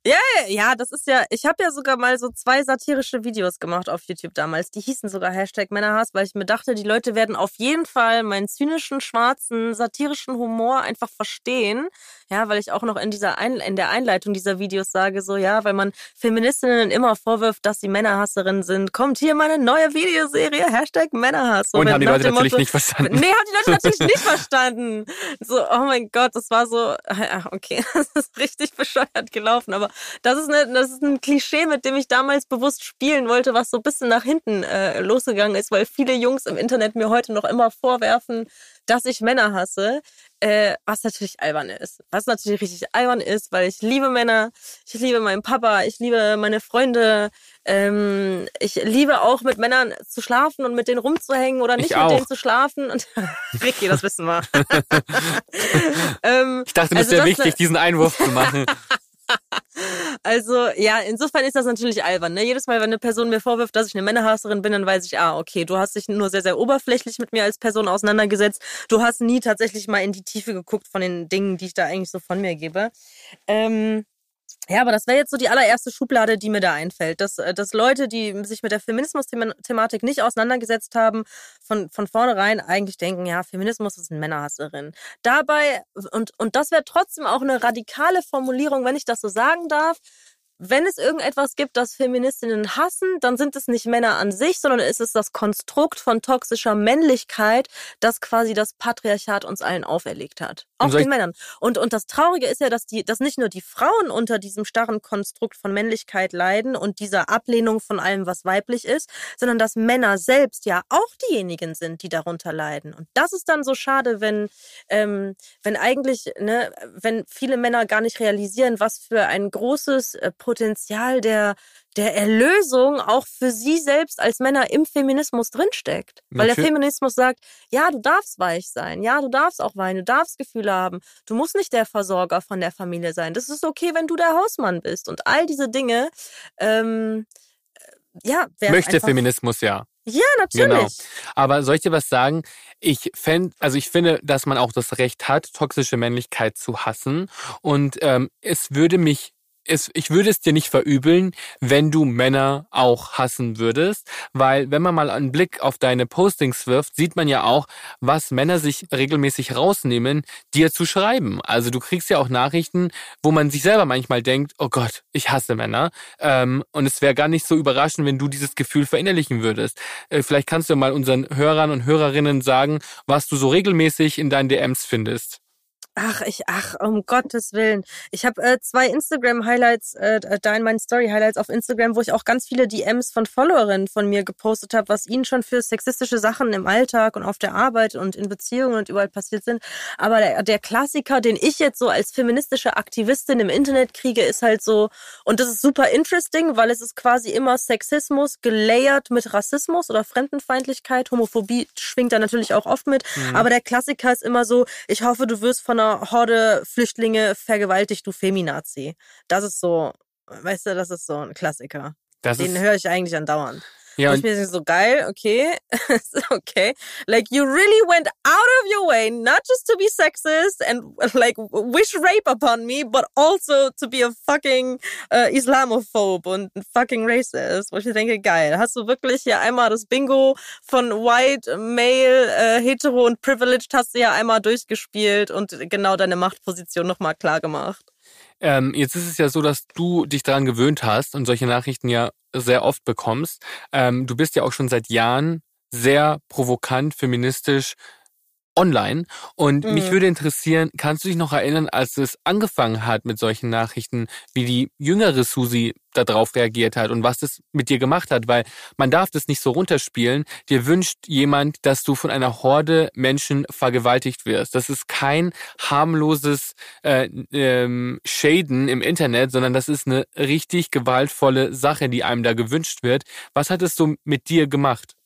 Ja, ja, das ist ja, ich habe ja sogar mal so zwei satirische Videos gemacht auf YouTube damals. Die hießen sogar Hashtag Männerhass, weil ich mir dachte, die Leute werden auf jeden Fall meinen zynischen, schwarzen, satirischen Humor einfach verstehen. Ja, weil ich auch noch in dieser Ein in der Einleitung dieser Videos sage, so ja, weil man Feministinnen immer vorwirft, dass sie Männerhasserinnen sind, kommt hier meine neue Videoserie, Hashtag Männerhass. So, Und haben die Leute natürlich Motto, nicht verstanden. Nee, haben die Leute natürlich nicht verstanden. So, oh mein Gott, das war so, ach, okay, das ist richtig bescheuert gelaufen. Aber Das ist, eine, das ist ein Klischee, mit dem ich damals bewusst spielen wollte, was so ein bisschen nach hinten äh, losgegangen ist, weil viele Jungs im Internet mir heute noch immer vorwerfen, dass ich Männer hasse, äh, was natürlich albern ist. Was natürlich richtig albern ist, weil ich liebe Männer, ich liebe meinen Papa, ich liebe meine Freunde, ähm, ich liebe auch mit Männern zu schlafen und mit denen rumzuhängen oder nicht mit denen zu schlafen. Und Ricky, das wissen wir. ähm, ich dachte, das also wäre wichtig, diesen Einwurf zu machen. also ja, insofern ist das natürlich albern. Ne? Jedes Mal, wenn eine Person mir vorwirft, dass ich eine Männerhasserin bin, dann weiß ich, ah, okay, du hast dich nur sehr, sehr oberflächlich mit mir als Person auseinandergesetzt. Du hast nie tatsächlich mal in die Tiefe geguckt von den Dingen, die ich da eigentlich so von mir gebe. Ähm, ja, aber das wäre jetzt so die allererste Schublade, die mir da einfällt. Dass, äh, dass Leute, die sich mit der Feminismus-Thematik nicht auseinandergesetzt haben, von, von vornherein eigentlich denken, ja, Feminismus ist eine Männerhasserin. Dabei, und, und das wäre trotzdem auch eine radikale Formulierung, wenn ich das so sagen darf, wenn es irgendetwas gibt, das Feministinnen hassen, dann sind es nicht Männer an sich, sondern es ist das Konstrukt von toxischer Männlichkeit, das quasi das Patriarchat uns allen auferlegt hat. Auch den Männern. Und, und das Traurige ist ja, dass, die, dass nicht nur die Frauen unter diesem starren Konstrukt von Männlichkeit leiden und dieser Ablehnung von allem, was weiblich ist, sondern dass Männer selbst ja auch diejenigen sind, die darunter leiden. Und das ist dann so schade, wenn, ähm, wenn eigentlich, ne, wenn viele Männer gar nicht realisieren, was für ein großes äh, Potenzial der, der Erlösung auch für sie selbst als Männer im Feminismus drinsteckt. Weil der Feminismus sagt, ja, du darfst weich sein, ja, du darfst auch weinen, du darfst Gefühle haben, du musst nicht der Versorger von der Familie sein. Das ist okay, wenn du der Hausmann bist. Und all diese Dinge, ähm, äh, ja, möchte Feminismus ja. Ja, natürlich. Genau. Aber soll ich dir was sagen? Ich fände, also ich finde, dass man auch das Recht hat, toxische Männlichkeit zu hassen. Und ähm, es würde mich es, ich würde es dir nicht verübeln, wenn du Männer auch hassen würdest, weil wenn man mal einen Blick auf deine Postings wirft, sieht man ja auch, was Männer sich regelmäßig rausnehmen, dir zu schreiben. Also du kriegst ja auch Nachrichten, wo man sich selber manchmal denkt, oh Gott, ich hasse Männer. Ähm, und es wäre gar nicht so überraschend, wenn du dieses Gefühl verinnerlichen würdest. Äh, vielleicht kannst du mal unseren Hörern und Hörerinnen sagen, was du so regelmäßig in deinen DMs findest. Ach, ich, ach, um Gottes Willen. Ich habe äh, zwei Instagram-Highlights, äh, da in meinen Story-Highlights auf Instagram, wo ich auch ganz viele DMs von Followerinnen von mir gepostet habe, was ihnen schon für sexistische Sachen im Alltag und auf der Arbeit und in Beziehungen und überall passiert sind. Aber der, der Klassiker, den ich jetzt so als feministische Aktivistin im Internet kriege, ist halt so, und das ist super interesting, weil es ist quasi immer Sexismus gelayert mit Rassismus oder Fremdenfeindlichkeit. Homophobie schwingt da natürlich auch oft mit. Mhm. Aber der Klassiker ist immer so, ich hoffe, du wirst von einer Horde Flüchtlinge vergewaltigt, du Feminazi. Das ist so, weißt du, das ist so ein Klassiker. Das Den höre ich eigentlich andauernd. Ja, und ich mir so geil, okay, okay. Like you really went out of your way not just to be sexist and like wish rape upon me, but also to be a fucking uh, Islamophobe und fucking racist. Wo ich mir denke, geil, hast du wirklich hier einmal das Bingo von White, Male, äh, Hetero und Privileged hast du ja einmal durchgespielt und genau deine Machtposition nochmal klar gemacht. Ähm, jetzt ist es ja so, dass du dich daran gewöhnt hast und solche Nachrichten ja sehr oft bekommst. Ähm, du bist ja auch schon seit Jahren sehr provokant, feministisch online. Und mhm. mich würde interessieren, kannst du dich noch erinnern, als es angefangen hat mit solchen Nachrichten, wie die jüngere Susi darauf reagiert hat und was das mit dir gemacht hat? Weil man darf das nicht so runterspielen. Dir wünscht jemand, dass du von einer Horde Menschen vergewaltigt wirst. Das ist kein harmloses äh, ähm, Shaden im Internet, sondern das ist eine richtig gewaltvolle Sache, die einem da gewünscht wird. Was hat es so mit dir gemacht?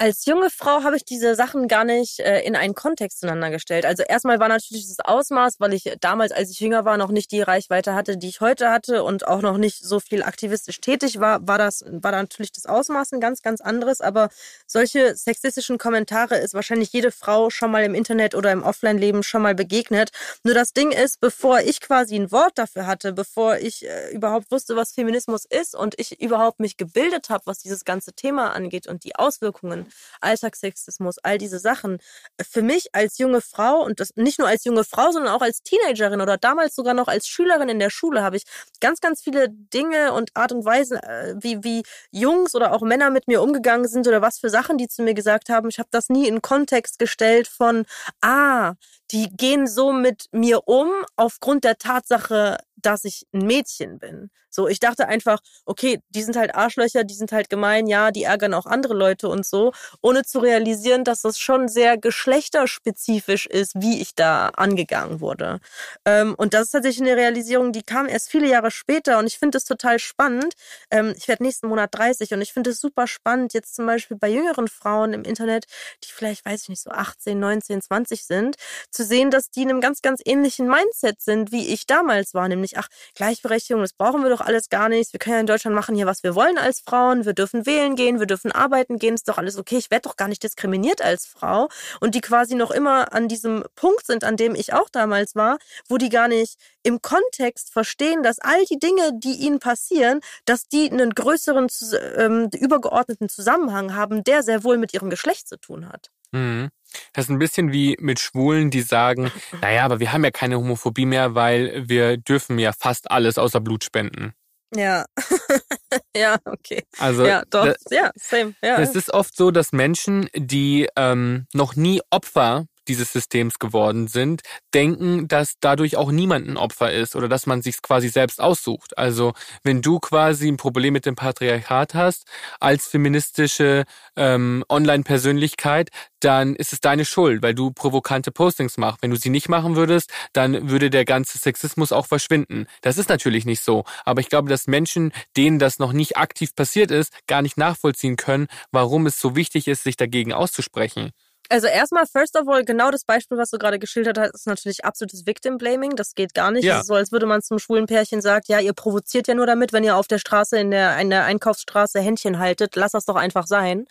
Als junge Frau habe ich diese Sachen gar nicht äh, in einen Kontext zueinander gestellt. Also erstmal war natürlich das Ausmaß, weil ich damals, als ich jünger war, noch nicht die Reichweite hatte, die ich heute hatte und auch noch nicht so viel aktivistisch tätig war, war das war da natürlich das Ausmaß ein ganz ganz anderes. Aber solche sexistischen Kommentare ist wahrscheinlich jede Frau schon mal im Internet oder im Offline-Leben schon mal begegnet. Nur das Ding ist, bevor ich quasi ein Wort dafür hatte, bevor ich äh, überhaupt wusste, was Feminismus ist und ich überhaupt mich gebildet habe, was dieses ganze Thema angeht und die Auswirkungen Alltagssexismus, all diese Sachen. Für mich als junge Frau und das nicht nur als junge Frau, sondern auch als Teenagerin oder damals sogar noch als Schülerin in der Schule habe ich ganz, ganz viele Dinge und Art und Weisen, äh, wie, wie Jungs oder auch Männer mit mir umgegangen sind oder was für Sachen die zu mir gesagt haben. Ich habe das nie in Kontext gestellt von, ah, die gehen so mit mir um aufgrund der Tatsache, dass ich ein Mädchen bin. So, ich dachte einfach, okay, die sind halt Arschlöcher, die sind halt gemein, ja, die ärgern auch andere Leute und so, ohne zu realisieren, dass das schon sehr geschlechterspezifisch ist, wie ich da angegangen wurde. Ähm, und das ist tatsächlich eine Realisierung, die kam erst viele Jahre später und ich finde es total spannend. Ähm, ich werde nächsten Monat 30 und ich finde es super spannend, jetzt zum Beispiel bei jüngeren Frauen im Internet, die vielleicht, weiß ich nicht, so 18, 19, 20 sind, zu sehen, dass die in einem ganz, ganz ähnlichen Mindset sind, wie ich damals war, nämlich, ach, Gleichberechtigung, das brauchen wir doch alles gar nicht. Wir können ja in Deutschland machen hier, was wir wollen als Frauen. Wir dürfen wählen gehen, wir dürfen arbeiten gehen, ist doch alles okay. Ich werde doch gar nicht diskriminiert als Frau. Und die quasi noch immer an diesem Punkt sind, an dem ich auch damals war, wo die gar nicht im Kontext verstehen, dass all die Dinge, die ihnen passieren, dass die einen größeren, ähm, übergeordneten Zusammenhang haben, der sehr wohl mit ihrem Geschlecht zu tun hat. Mhm. Das ist ein bisschen wie mit Schwulen, die sagen, naja, aber wir haben ja keine Homophobie mehr, weil wir dürfen ja fast alles außer Blut spenden. Ja. ja, okay. Also, ja, doch. Das, ja, same. Ja. Es ist oft so, dass Menschen, die ähm, noch nie Opfer dieses Systems geworden sind, denken, dass dadurch auch niemand ein Opfer ist oder dass man sich quasi selbst aussucht. Also wenn du quasi ein Problem mit dem Patriarchat hast als feministische ähm, Online-Persönlichkeit, dann ist es deine Schuld, weil du provokante Postings machst. Wenn du sie nicht machen würdest, dann würde der ganze Sexismus auch verschwinden. Das ist natürlich nicht so. Aber ich glaube, dass Menschen, denen das noch nicht aktiv passiert ist, gar nicht nachvollziehen können, warum es so wichtig ist, sich dagegen auszusprechen. Also erstmal, first of all, genau das Beispiel, was du gerade geschildert hast, ist natürlich absolutes Victim Blaming. Das geht gar nicht. Ja. Es ist so, als würde man zum schwulen Pärchen sagen, ja, ihr provoziert ja nur damit, wenn ihr auf der Straße, in der, in der Einkaufsstraße Händchen haltet. Lass das doch einfach sein.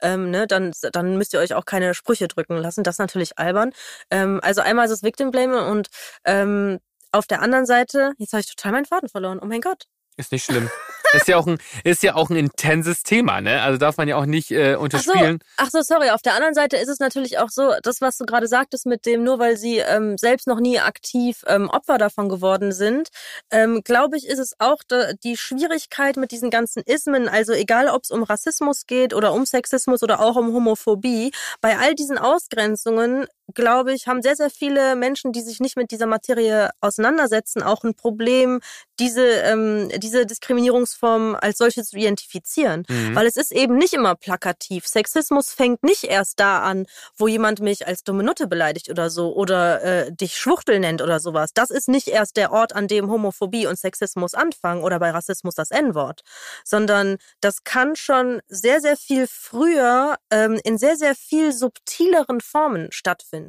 Ähm, ne, dann, dann müsst ihr euch auch keine Sprüche drücken lassen. Das ist natürlich albern. Ähm, also einmal ist es Victim Blaming und ähm, auf der anderen Seite, jetzt habe ich total meinen Faden verloren. Oh mein Gott. Ist nicht schlimm. ist ja auch ein ist ja auch ein intenses Thema, ne? Also darf man ja auch nicht äh, unterspielen. Ach so, ach so, sorry. Auf der anderen Seite ist es natürlich auch so, das was du gerade sagtest mit dem, nur weil sie ähm, selbst noch nie aktiv ähm, Opfer davon geworden sind, ähm, glaube ich, ist es auch da, die Schwierigkeit mit diesen ganzen Ismen. Also egal, ob es um Rassismus geht oder um Sexismus oder auch um Homophobie, bei all diesen Ausgrenzungen glaube ich, haben sehr, sehr viele Menschen, die sich nicht mit dieser Materie auseinandersetzen, auch ein Problem, diese, ähm, diese Diskriminierungsform als solche zu identifizieren. Mhm. Weil es ist eben nicht immer plakativ. Sexismus fängt nicht erst da an, wo jemand mich als dumme Nutte beleidigt oder so oder äh, dich Schwuchtel nennt oder sowas. Das ist nicht erst der Ort, an dem Homophobie und Sexismus anfangen oder bei Rassismus das N-Wort, sondern das kann schon sehr, sehr viel früher ähm, in sehr, sehr viel subtileren Formen stattfinden.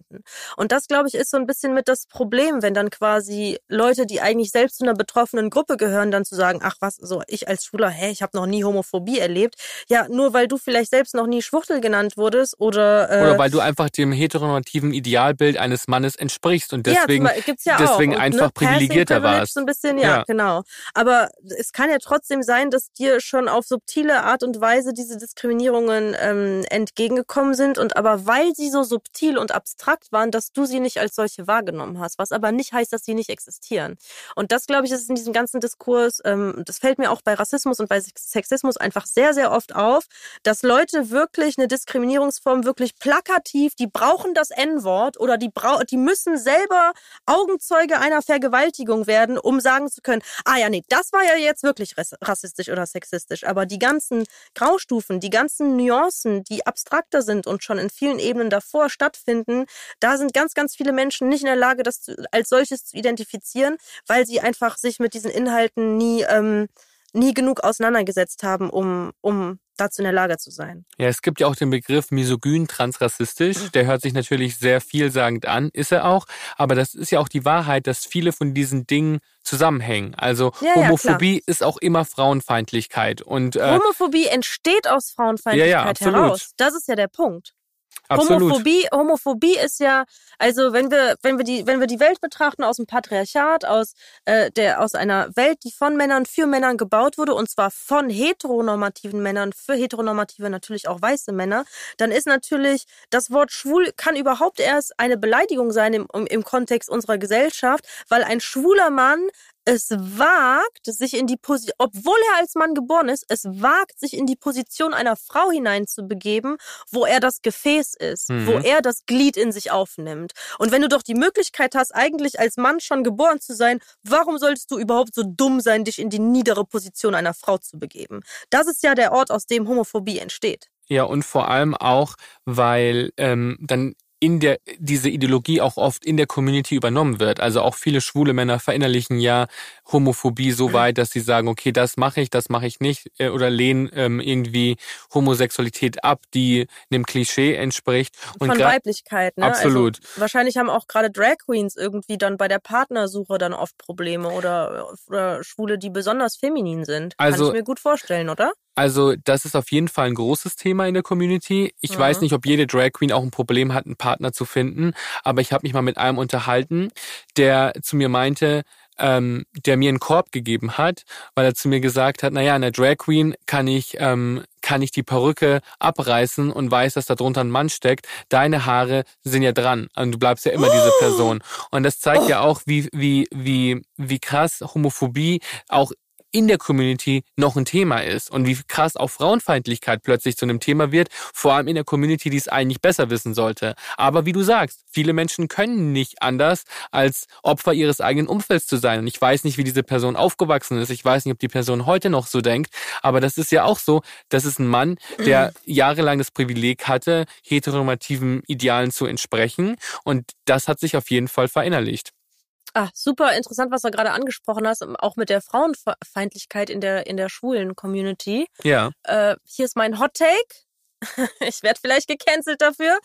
Und das, glaube ich, ist so ein bisschen mit das Problem, wenn dann quasi Leute, die eigentlich selbst zu einer betroffenen Gruppe gehören, dann zu sagen, ach was, so ich als Schwuler, hä, ich habe noch nie Homophobie erlebt. Ja, nur weil du vielleicht selbst noch nie Schwuchtel genannt wurdest oder äh, oder weil du einfach dem heteronormativen Idealbild eines Mannes entsprichst und deswegen ja, ja deswegen auch. einfach und, ne, privilegierter warst. So ein bisschen, ja, ja, genau. Aber es kann ja trotzdem sein, dass dir schon auf subtile Art und Weise diese Diskriminierungen ähm, entgegengekommen sind und aber weil sie so subtil und abstrakt waren, dass du sie nicht als solche wahrgenommen hast, was aber nicht heißt, dass sie nicht existieren. Und das glaube ich, ist in diesem ganzen Diskurs, ähm, das fällt mir auch bei Rassismus und bei Sexismus einfach sehr, sehr oft auf, dass Leute wirklich eine Diskriminierungsform wirklich plakativ, die brauchen das N-Wort oder die, die müssen selber Augenzeuge einer Vergewaltigung werden, um sagen zu können, ah ja, nee, das war ja jetzt wirklich rassistisch oder sexistisch. Aber die ganzen Graustufen, die ganzen Nuancen, die abstrakter sind und schon in vielen Ebenen davor stattfinden, da sind ganz, ganz viele Menschen nicht in der Lage, das als solches zu identifizieren, weil sie einfach sich mit diesen Inhalten nie, ähm, nie genug auseinandergesetzt haben, um, um dazu in der Lage zu sein. Ja, es gibt ja auch den Begriff misogyn transrassistisch. Mhm. Der hört sich natürlich sehr vielsagend an, ist er auch. Aber das ist ja auch die Wahrheit, dass viele von diesen Dingen zusammenhängen. Also ja, Homophobie ja, ist auch immer Frauenfeindlichkeit. Und, äh, Homophobie entsteht aus Frauenfeindlichkeit ja, heraus. Das ist ja der Punkt. Homophobie, Homophobie ist ja, also wenn wir, wenn wir die, wenn wir die Welt betrachten aus dem Patriarchat, aus äh, der, aus einer Welt, die von Männern für Männern gebaut wurde, und zwar von heteronormativen Männern für heteronormative natürlich auch weiße Männer, dann ist natürlich das Wort schwul kann überhaupt erst eine Beleidigung sein im, im Kontext unserer Gesellschaft, weil ein schwuler Mann es wagt, sich in die Position, obwohl er als Mann geboren ist, es wagt, sich in die Position einer Frau hineinzubegeben, wo er das Gefäß ist, mhm. wo er das Glied in sich aufnimmt. Und wenn du doch die Möglichkeit hast, eigentlich als Mann schon geboren zu sein, warum solltest du überhaupt so dumm sein, dich in die niedere Position einer Frau zu begeben? Das ist ja der Ort, aus dem Homophobie entsteht. Ja, und vor allem auch, weil ähm, dann in der diese Ideologie auch oft in der Community übernommen wird. Also auch viele schwule Männer verinnerlichen ja Homophobie so mhm. weit, dass sie sagen, okay, das mache ich, das mache ich nicht äh, oder lehnen ähm, irgendwie Homosexualität ab, die einem Klischee entspricht. Und Von Weiblichkeit, ne? Absolut. Also, wahrscheinlich haben auch gerade Drag Queens irgendwie dann bei der Partnersuche dann oft Probleme oder, oder Schwule, die besonders feminin sind. Also, Kann ich mir gut vorstellen, oder? Also das ist auf jeden Fall ein großes Thema in der Community. Ich mhm. weiß nicht, ob jede Drag Queen auch ein Problem hat, einen Partner zu finden, aber ich habe mich mal mit einem unterhalten, der zu mir meinte, ähm, der mir einen Korb gegeben hat, weil er zu mir gesagt hat, naja, in der Drag Queen kann ich, ähm, kann ich die Perücke abreißen und weiß, dass da drunter ein Mann steckt. Deine Haare sind ja dran und du bleibst ja immer oh. diese Person. Und das zeigt oh. ja auch, wie, wie, wie, wie krass Homophobie auch in der Community noch ein Thema ist und wie krass auch Frauenfeindlichkeit plötzlich zu einem Thema wird, vor allem in der Community, die es eigentlich besser wissen sollte. Aber wie du sagst, viele Menschen können nicht anders, als Opfer ihres eigenen Umfelds zu sein. Und ich weiß nicht, wie diese Person aufgewachsen ist. Ich weiß nicht, ob die Person heute noch so denkt. Aber das ist ja auch so, das ist ein Mann, der mhm. jahrelang das Privileg hatte, heteronormativen Idealen zu entsprechen. Und das hat sich auf jeden Fall verinnerlicht. Ah, super interessant, was du gerade angesprochen hast, auch mit der Frauenfeindlichkeit in der, in der schwulen Community. Ja. Äh, hier ist mein Hot Take. ich werde vielleicht gecancelt dafür,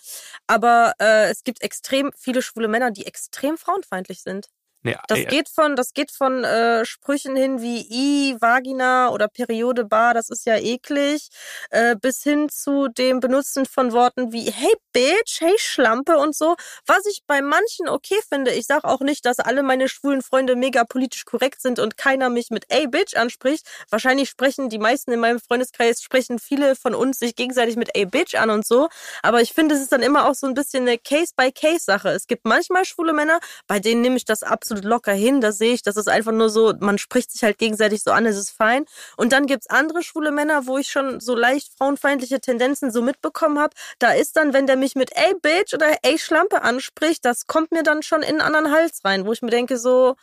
aber äh, es gibt extrem viele schwule Männer, die extrem frauenfeindlich sind. Nee, das, ey, geht von, das geht von äh, Sprüchen hin wie I, Vagina oder Periode Bar, das ist ja eklig, äh, bis hin zu dem Benutzen von Worten wie Hey Bitch, Hey Schlampe und so. Was ich bei manchen okay finde, ich sage auch nicht, dass alle meine schwulen Freunde mega politisch korrekt sind und keiner mich mit Ey Bitch anspricht. Wahrscheinlich sprechen die meisten in meinem Freundeskreis, sprechen viele von uns sich gegenseitig mit Ey Bitch an und so. Aber ich finde, es ist dann immer auch so ein bisschen eine Case-by-Case-Sache. Es gibt manchmal schwule Männer, bei denen nehme ich das absolut absolut locker hin. Da sehe ich, das ist einfach nur so, man spricht sich halt gegenseitig so an, es ist fein. Und dann gibt's andere schwule Männer, wo ich schon so leicht frauenfeindliche Tendenzen so mitbekommen habe. Da ist dann, wenn der mich mit ey Bitch oder ey Schlampe anspricht, das kommt mir dann schon in einen anderen Hals rein, wo ich mir denke so,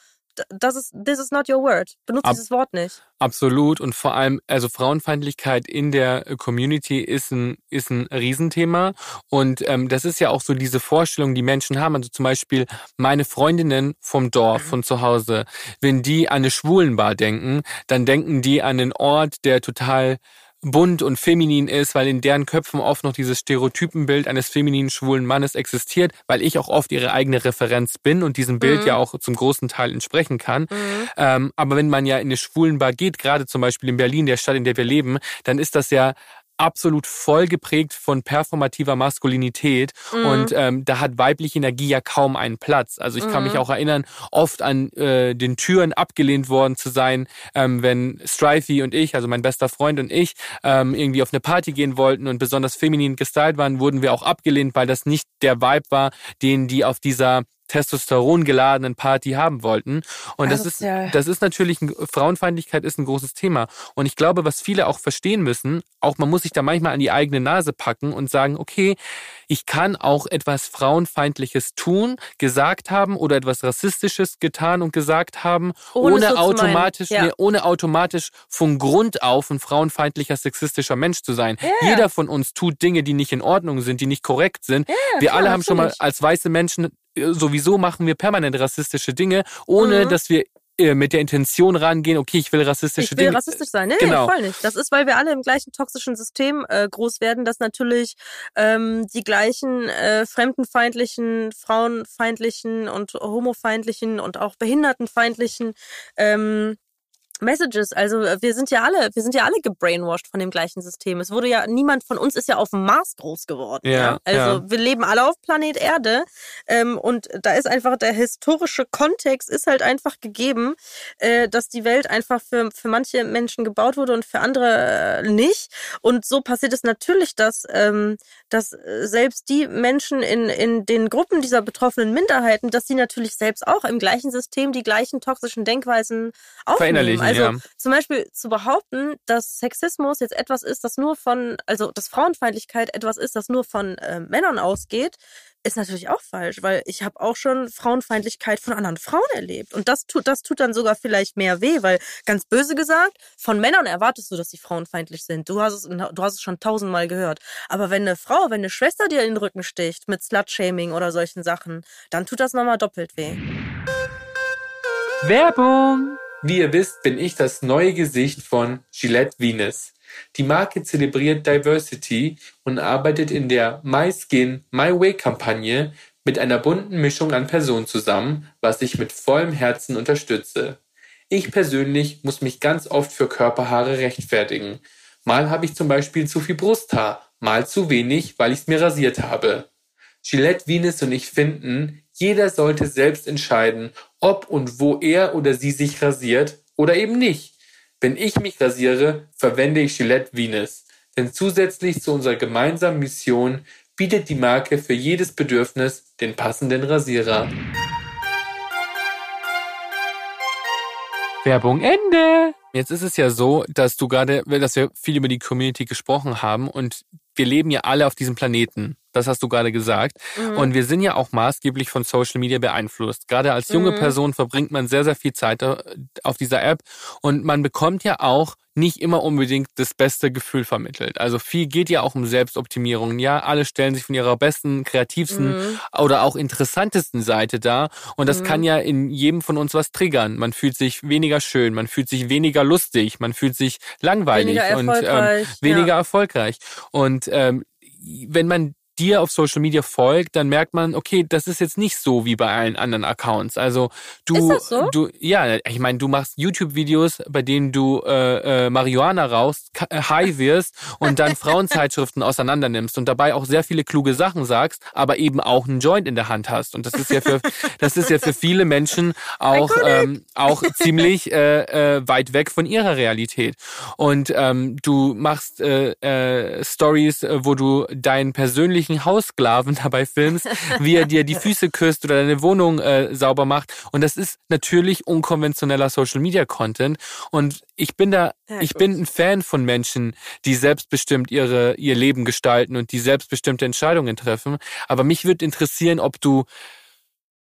das ist, this is not your word. Benutze Ab, dieses Wort nicht. Absolut. Und vor allem, also Frauenfeindlichkeit in der Community ist ein, ist ein Riesenthema. Und ähm, das ist ja auch so diese Vorstellung, die Menschen haben. Also zum Beispiel meine Freundinnen vom Dorf, von zu Hause, wenn die an eine Schwulenbar denken, dann denken die an einen Ort, der total bunt und feminin ist, weil in deren Köpfen oft noch dieses Stereotypenbild eines femininen schwulen Mannes existiert, weil ich auch oft ihre eigene Referenz bin und diesem Bild mhm. ja auch zum großen Teil entsprechen kann. Mhm. Ähm, aber wenn man ja in eine schwulen Bar geht, gerade zum Beispiel in Berlin, der Stadt, in der wir leben, dann ist das ja absolut voll geprägt von performativer Maskulinität mhm. und ähm, da hat weibliche Energie ja kaum einen Platz. Also ich kann mich mhm. auch erinnern, oft an äh, den Türen abgelehnt worden zu sein, ähm, wenn Strifey und ich, also mein bester Freund und ich, ähm, irgendwie auf eine Party gehen wollten und besonders feminin gestylt waren, wurden wir auch abgelehnt, weil das nicht der Vibe war, den die auf dieser Testosteron geladenen Party haben wollten. Und das ist, das ist natürlich, Frauenfeindlichkeit ist ein großes Thema. Und ich glaube, was viele auch verstehen müssen, auch man muss sich da manchmal an die eigene Nase packen und sagen, okay, ich kann auch etwas Frauenfeindliches tun, gesagt haben oder etwas Rassistisches getan und gesagt haben, ohne, ohne automatisch, ja. nee, ohne automatisch von Grund auf ein frauenfeindlicher, sexistischer Mensch zu sein. Ja. Jeder von uns tut Dinge, die nicht in Ordnung sind, die nicht korrekt sind. Ja, Wir klar, alle haben natürlich. schon mal als weiße Menschen sowieso machen wir permanent rassistische Dinge, ohne mhm. dass wir äh, mit der Intention rangehen, okay, ich will rassistische Dinge. Ich will Dinge. rassistisch sein, nee, genau. voll nicht. Das ist, weil wir alle im gleichen toxischen System äh, groß werden, dass natürlich ähm, die gleichen äh, fremdenfeindlichen, frauenfeindlichen und homofeindlichen und auch behindertenfeindlichen ähm, Messages. Also äh, wir sind ja alle, wir sind ja alle gebrainwashed von dem gleichen System. Es wurde ja niemand von uns ist ja auf dem Mars groß geworden. Ja, ja? Also ja. wir leben alle auf Planet Erde ähm, und da ist einfach der historische Kontext ist halt einfach gegeben, äh, dass die Welt einfach für für manche Menschen gebaut wurde und für andere äh, nicht. Und so passiert es natürlich, dass ähm, dass äh, selbst die Menschen in in den Gruppen dieser betroffenen Minderheiten, dass sie natürlich selbst auch im gleichen System die gleichen toxischen Denkweisen aufnehmen. Also ja. zum Beispiel zu behaupten, dass Sexismus jetzt etwas ist, das nur von, also dass Frauenfeindlichkeit etwas ist, das nur von äh, Männern ausgeht, ist natürlich auch falsch, weil ich habe auch schon Frauenfeindlichkeit von anderen Frauen erlebt. Und das tut, das tut dann sogar vielleicht mehr weh, weil ganz böse gesagt, von Männern erwartest du, dass sie frauenfeindlich sind. Du hast es, du hast es schon tausendmal gehört. Aber wenn eine Frau, wenn eine Schwester dir in den Rücken sticht mit Slutshaming oder solchen Sachen, dann tut das nochmal doppelt weh. Werbung! Wie ihr wisst, bin ich das neue Gesicht von Gillette Venus. Die Marke zelebriert Diversity und arbeitet in der My Skin, My Way Kampagne mit einer bunten Mischung an Personen zusammen, was ich mit vollem Herzen unterstütze. Ich persönlich muss mich ganz oft für Körperhaare rechtfertigen. Mal habe ich zum Beispiel zu viel Brusthaar, mal zu wenig, weil ich es mir rasiert habe. Gillette Venus und ich finden, jeder sollte selbst entscheiden, ob und wo er oder sie sich rasiert oder eben nicht. Wenn ich mich rasiere, verwende ich Gillette Venus. Denn zusätzlich zu unserer gemeinsamen Mission bietet die Marke für jedes Bedürfnis den passenden Rasierer. Werbung Ende. Jetzt ist es ja so, dass du gerade, dass wir viel über die Community gesprochen haben und wir leben ja alle auf diesem Planeten. Das hast du gerade gesagt. Mhm. Und wir sind ja auch maßgeblich von Social Media beeinflusst. Gerade als junge mhm. Person verbringt man sehr, sehr viel Zeit auf dieser App und man bekommt ja auch nicht immer unbedingt das beste Gefühl vermittelt. Also viel geht ja auch um Selbstoptimierung. Ja, alle stellen sich von ihrer besten, kreativsten mhm. oder auch interessantesten Seite dar. Und das mhm. kann ja in jedem von uns was triggern. Man fühlt sich weniger schön, man fühlt sich weniger lustig, man fühlt sich langweilig weniger und ähm, weniger ja. erfolgreich. Und ähm, wenn man dir auf Social Media folgt, dann merkt man, okay, das ist jetzt nicht so wie bei allen anderen Accounts. Also du, ist das so? du, ja, ich meine, du machst YouTube-Videos, bei denen du äh, äh, Marihuana rauchst, äh, high wirst und dann Frauenzeitschriften auseinander nimmst und dabei auch sehr viele kluge Sachen sagst, aber eben auch einen Joint in der Hand hast. Und das ist ja für, das ist ja für viele Menschen auch ähm, auch ziemlich äh, äh, weit weg von ihrer Realität. Und ähm, du machst äh, äh, Stories, wo du deinen persönlichen männlichen Haussklaven dabei filmst, wie er dir die Füße küsst oder deine Wohnung äh, sauber macht. Und das ist natürlich unkonventioneller Social Media Content. Und ich bin da, ja, ich gut. bin ein Fan von Menschen, die selbstbestimmt ihre, ihr Leben gestalten und die selbstbestimmte Entscheidungen treffen. Aber mich würde interessieren, ob du,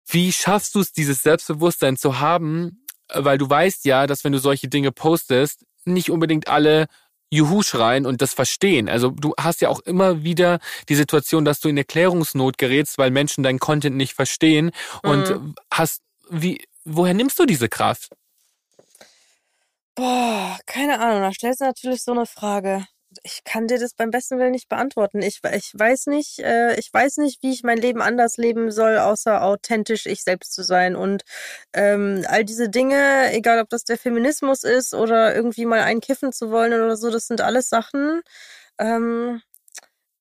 wie schaffst du es, dieses Selbstbewusstsein zu haben? Weil du weißt ja, dass wenn du solche Dinge postest, nicht unbedingt alle Juhu schreien und das verstehen. Also du hast ja auch immer wieder die Situation, dass du in Erklärungsnot gerätst, weil Menschen deinen Content nicht verstehen und mhm. hast wie woher nimmst du diese Kraft? Boah, keine Ahnung, da stellst du natürlich so eine Frage ich kann dir das beim besten Willen nicht beantworten. Ich, ich weiß nicht, äh, ich weiß nicht, wie ich mein Leben anders leben soll, außer authentisch ich selbst zu sein. Und ähm, all diese Dinge, egal ob das der Feminismus ist oder irgendwie mal einkiffen zu wollen oder so, das sind alles Sachen. Ähm,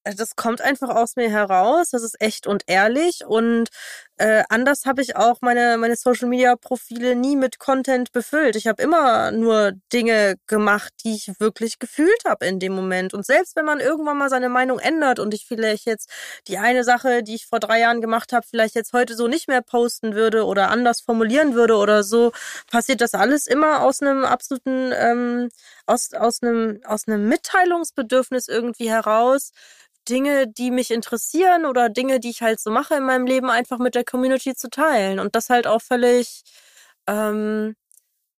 das kommt einfach aus mir heraus. Das ist echt und ehrlich. Und äh, anders habe ich auch meine, meine Social Media Profile nie mit Content befüllt. Ich habe immer nur Dinge gemacht, die ich wirklich gefühlt habe in dem Moment. Und selbst wenn man irgendwann mal seine Meinung ändert und ich vielleicht jetzt die eine Sache, die ich vor drei Jahren gemacht habe, vielleicht jetzt heute so nicht mehr posten würde oder anders formulieren würde oder so, passiert das alles immer aus einem absoluten, ähm, aus, aus einem, aus einem Mitteilungsbedürfnis irgendwie heraus Dinge, die mich interessieren oder Dinge, die ich halt so mache in meinem Leben, einfach mit der Community zu teilen. Und das halt auch völlig, ähm,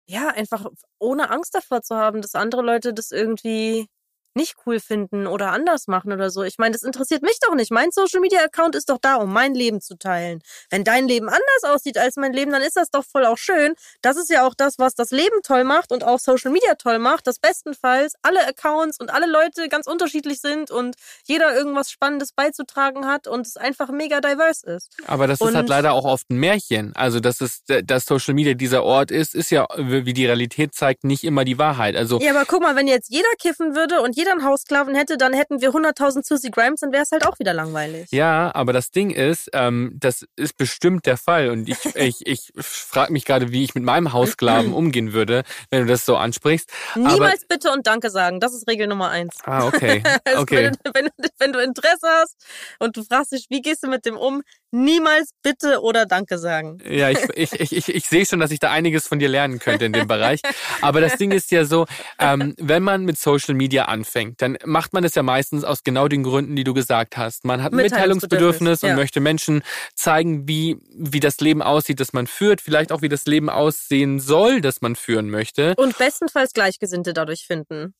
ja, einfach ohne Angst davor zu haben, dass andere Leute das irgendwie nicht cool finden oder anders machen oder so. Ich meine, das interessiert mich doch nicht. Mein Social Media Account ist doch da, um mein Leben zu teilen. Wenn dein Leben anders aussieht als mein Leben, dann ist das doch voll auch schön. Das ist ja auch das, was das Leben toll macht und auch Social Media toll macht, dass bestenfalls alle Accounts und alle Leute ganz unterschiedlich sind und jeder irgendwas Spannendes beizutragen hat und es einfach mega diverse ist. Aber das und ist halt leider auch oft ein Märchen. Also, dass es, dass Social Media dieser Ort ist, ist ja, wie die Realität zeigt, nicht immer die Wahrheit. Also. Ja, aber guck mal, wenn jetzt jeder kiffen würde und jeder einen Haussklaven hätte, dann hätten wir 100.000 Susie Grimes, dann wäre es halt auch wieder langweilig. Ja, aber das Ding ist, ähm, das ist bestimmt der Fall und ich, ich, ich frage mich gerade, wie ich mit meinem Haussklaven umgehen würde, wenn du das so ansprichst. Niemals aber, bitte und Danke sagen. Das ist Regel Nummer eins. Ah, okay. also okay. Wenn, wenn, wenn du Interesse hast und du fragst dich, wie gehst du mit dem um, niemals bitte oder Danke sagen. Ja, ich, ich, ich, ich, ich sehe schon, dass ich da einiges von dir lernen könnte in dem Bereich. Aber das Ding ist ja so, ähm, wenn man mit Social Media anfängt, dann macht man es ja meistens aus genau den Gründen, die du gesagt hast. Man hat ein Mitteilungsbedürfnis und ja. möchte Menschen zeigen, wie, wie das Leben aussieht, das man führt, vielleicht auch wie das Leben aussehen soll, das man führen möchte. Und bestenfalls Gleichgesinnte dadurch finden.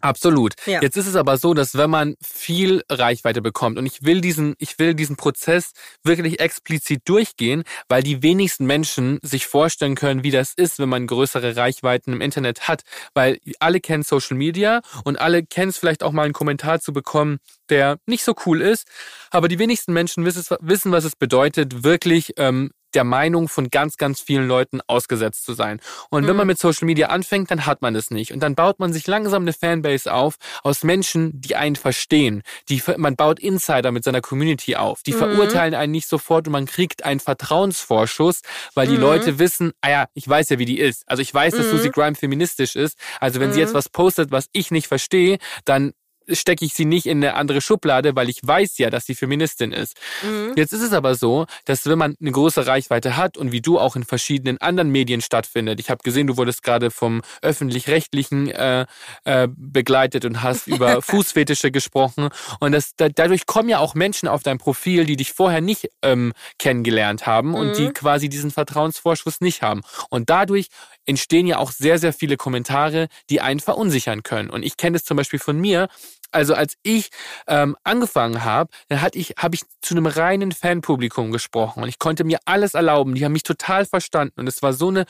Absolut. Ja. Jetzt ist es aber so, dass wenn man viel Reichweite bekommt und ich will diesen, ich will diesen Prozess wirklich explizit durchgehen, weil die wenigsten Menschen sich vorstellen können, wie das ist, wenn man größere Reichweiten im Internet hat, weil alle kennen Social Media und alle kennen es vielleicht auch mal einen Kommentar zu bekommen, der nicht so cool ist, aber die wenigsten Menschen wissen, was es bedeutet, wirklich ähm, der Meinung von ganz, ganz vielen Leuten ausgesetzt zu sein. Und mhm. wenn man mhm. mit Social Media anfängt, dann hat man es nicht. Und dann baut man sich langsam eine Fanbase auf aus Menschen, die einen verstehen. Die, man baut Insider mit seiner Community auf. Die mhm. verurteilen einen nicht sofort und man kriegt einen Vertrauensvorschuss, weil die mhm. Leute wissen, ah ja, ich weiß ja, wie die ist. Also ich weiß, dass Susie mhm. Grime feministisch ist. Also wenn sie jetzt mhm. was postet, was ich nicht verstehe, dann stecke ich sie nicht in eine andere Schublade, weil ich weiß ja, dass sie Feministin ist. Mhm. Jetzt ist es aber so, dass wenn man eine große Reichweite hat und wie du auch in verschiedenen anderen Medien stattfindet, ich habe gesehen, du wurdest gerade vom öffentlich-rechtlichen äh, äh, begleitet und hast über Fußfetische gesprochen und das, da, dadurch kommen ja auch Menschen auf dein Profil, die dich vorher nicht ähm, kennengelernt haben mhm. und die mhm. quasi diesen Vertrauensvorschuss nicht haben und dadurch entstehen ja auch sehr, sehr viele Kommentare, die einen verunsichern können. Und ich kenne es zum Beispiel von mir. Also als ich ähm, angefangen habe, dann hatte ich, habe ich zu einem reinen Fanpublikum gesprochen und ich konnte mir alles erlauben. Die haben mich total verstanden und es war so eine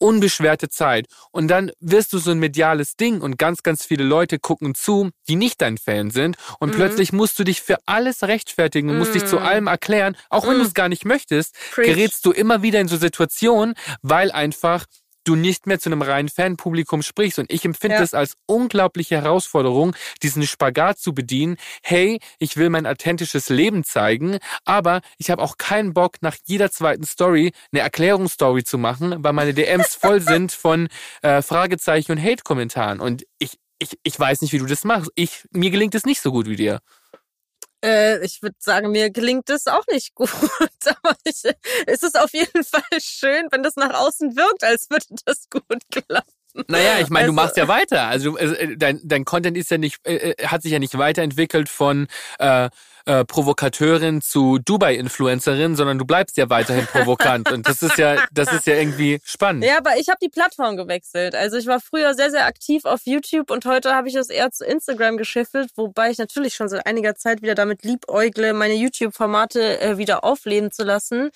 unbeschwerte Zeit. Und dann wirst du so ein mediales Ding und ganz, ganz viele Leute gucken zu, die nicht dein Fan sind. Und mhm. plötzlich musst du dich für alles rechtfertigen und mhm. musst dich zu mhm. allem erklären. Auch wenn mhm. du es gar nicht möchtest, Preach. gerätst du immer wieder in so Situationen, weil einfach du nicht mehr zu einem reinen Fanpublikum sprichst. Und ich empfinde ja. es als unglaubliche Herausforderung, diesen Spagat zu bedienen. Hey, ich will mein authentisches Leben zeigen, aber ich habe auch keinen Bock, nach jeder zweiten Story eine Erklärungsstory zu machen, weil meine DMs voll sind von äh, Fragezeichen und Hate-Kommentaren. Und ich, ich, ich weiß nicht, wie du das machst. Ich, mir gelingt es nicht so gut wie dir. Äh, ich würde sagen, mir gelingt es auch nicht gut. Aber ich, es ist auf jeden Fall schön, wenn das nach außen wirkt, als würde das gut klappen. Naja, ich meine, also, du machst ja weiter. Also äh, dein, dein Content ist ja nicht, äh, äh, hat sich ja nicht weiterentwickelt von äh, äh, Provokateurin zu Dubai-Influencerin, sondern du bleibst ja weiterhin provokant. und das ist ja, das ist ja irgendwie spannend. Ja, aber ich habe die Plattform gewechselt. Also ich war früher sehr, sehr aktiv auf YouTube und heute habe ich das eher zu Instagram geschiffelt, wobei ich natürlich schon seit einiger Zeit wieder damit liebäugle, meine YouTube-Formate äh, wieder aufleben zu lassen.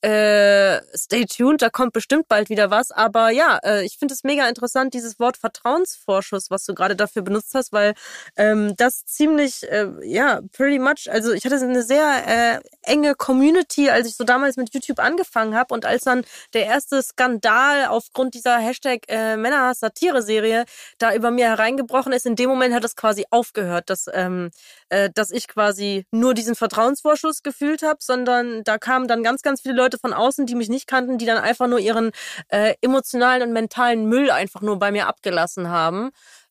Äh, stay tuned, da kommt bestimmt bald wieder was. Aber ja, äh, ich finde es mega interessant, dieses Wort Vertrauensvorschuss, was du gerade dafür benutzt hast, weil ähm, das ziemlich, äh, ja, pretty much, also ich hatte eine sehr äh, enge Community, als ich so damals mit YouTube angefangen habe und als dann der erste Skandal aufgrund dieser Hashtag äh, Männerhass-Satire-Serie da über mir hereingebrochen ist, in dem Moment hat es quasi aufgehört, dass, ähm, äh, dass ich quasi nur diesen Vertrauensvorschuss gefühlt habe, sondern da kamen dann ganz, ganz viele Leute Leute von außen, die mich nicht kannten, die dann einfach nur ihren äh, emotionalen und mentalen Müll einfach nur bei mir abgelassen haben.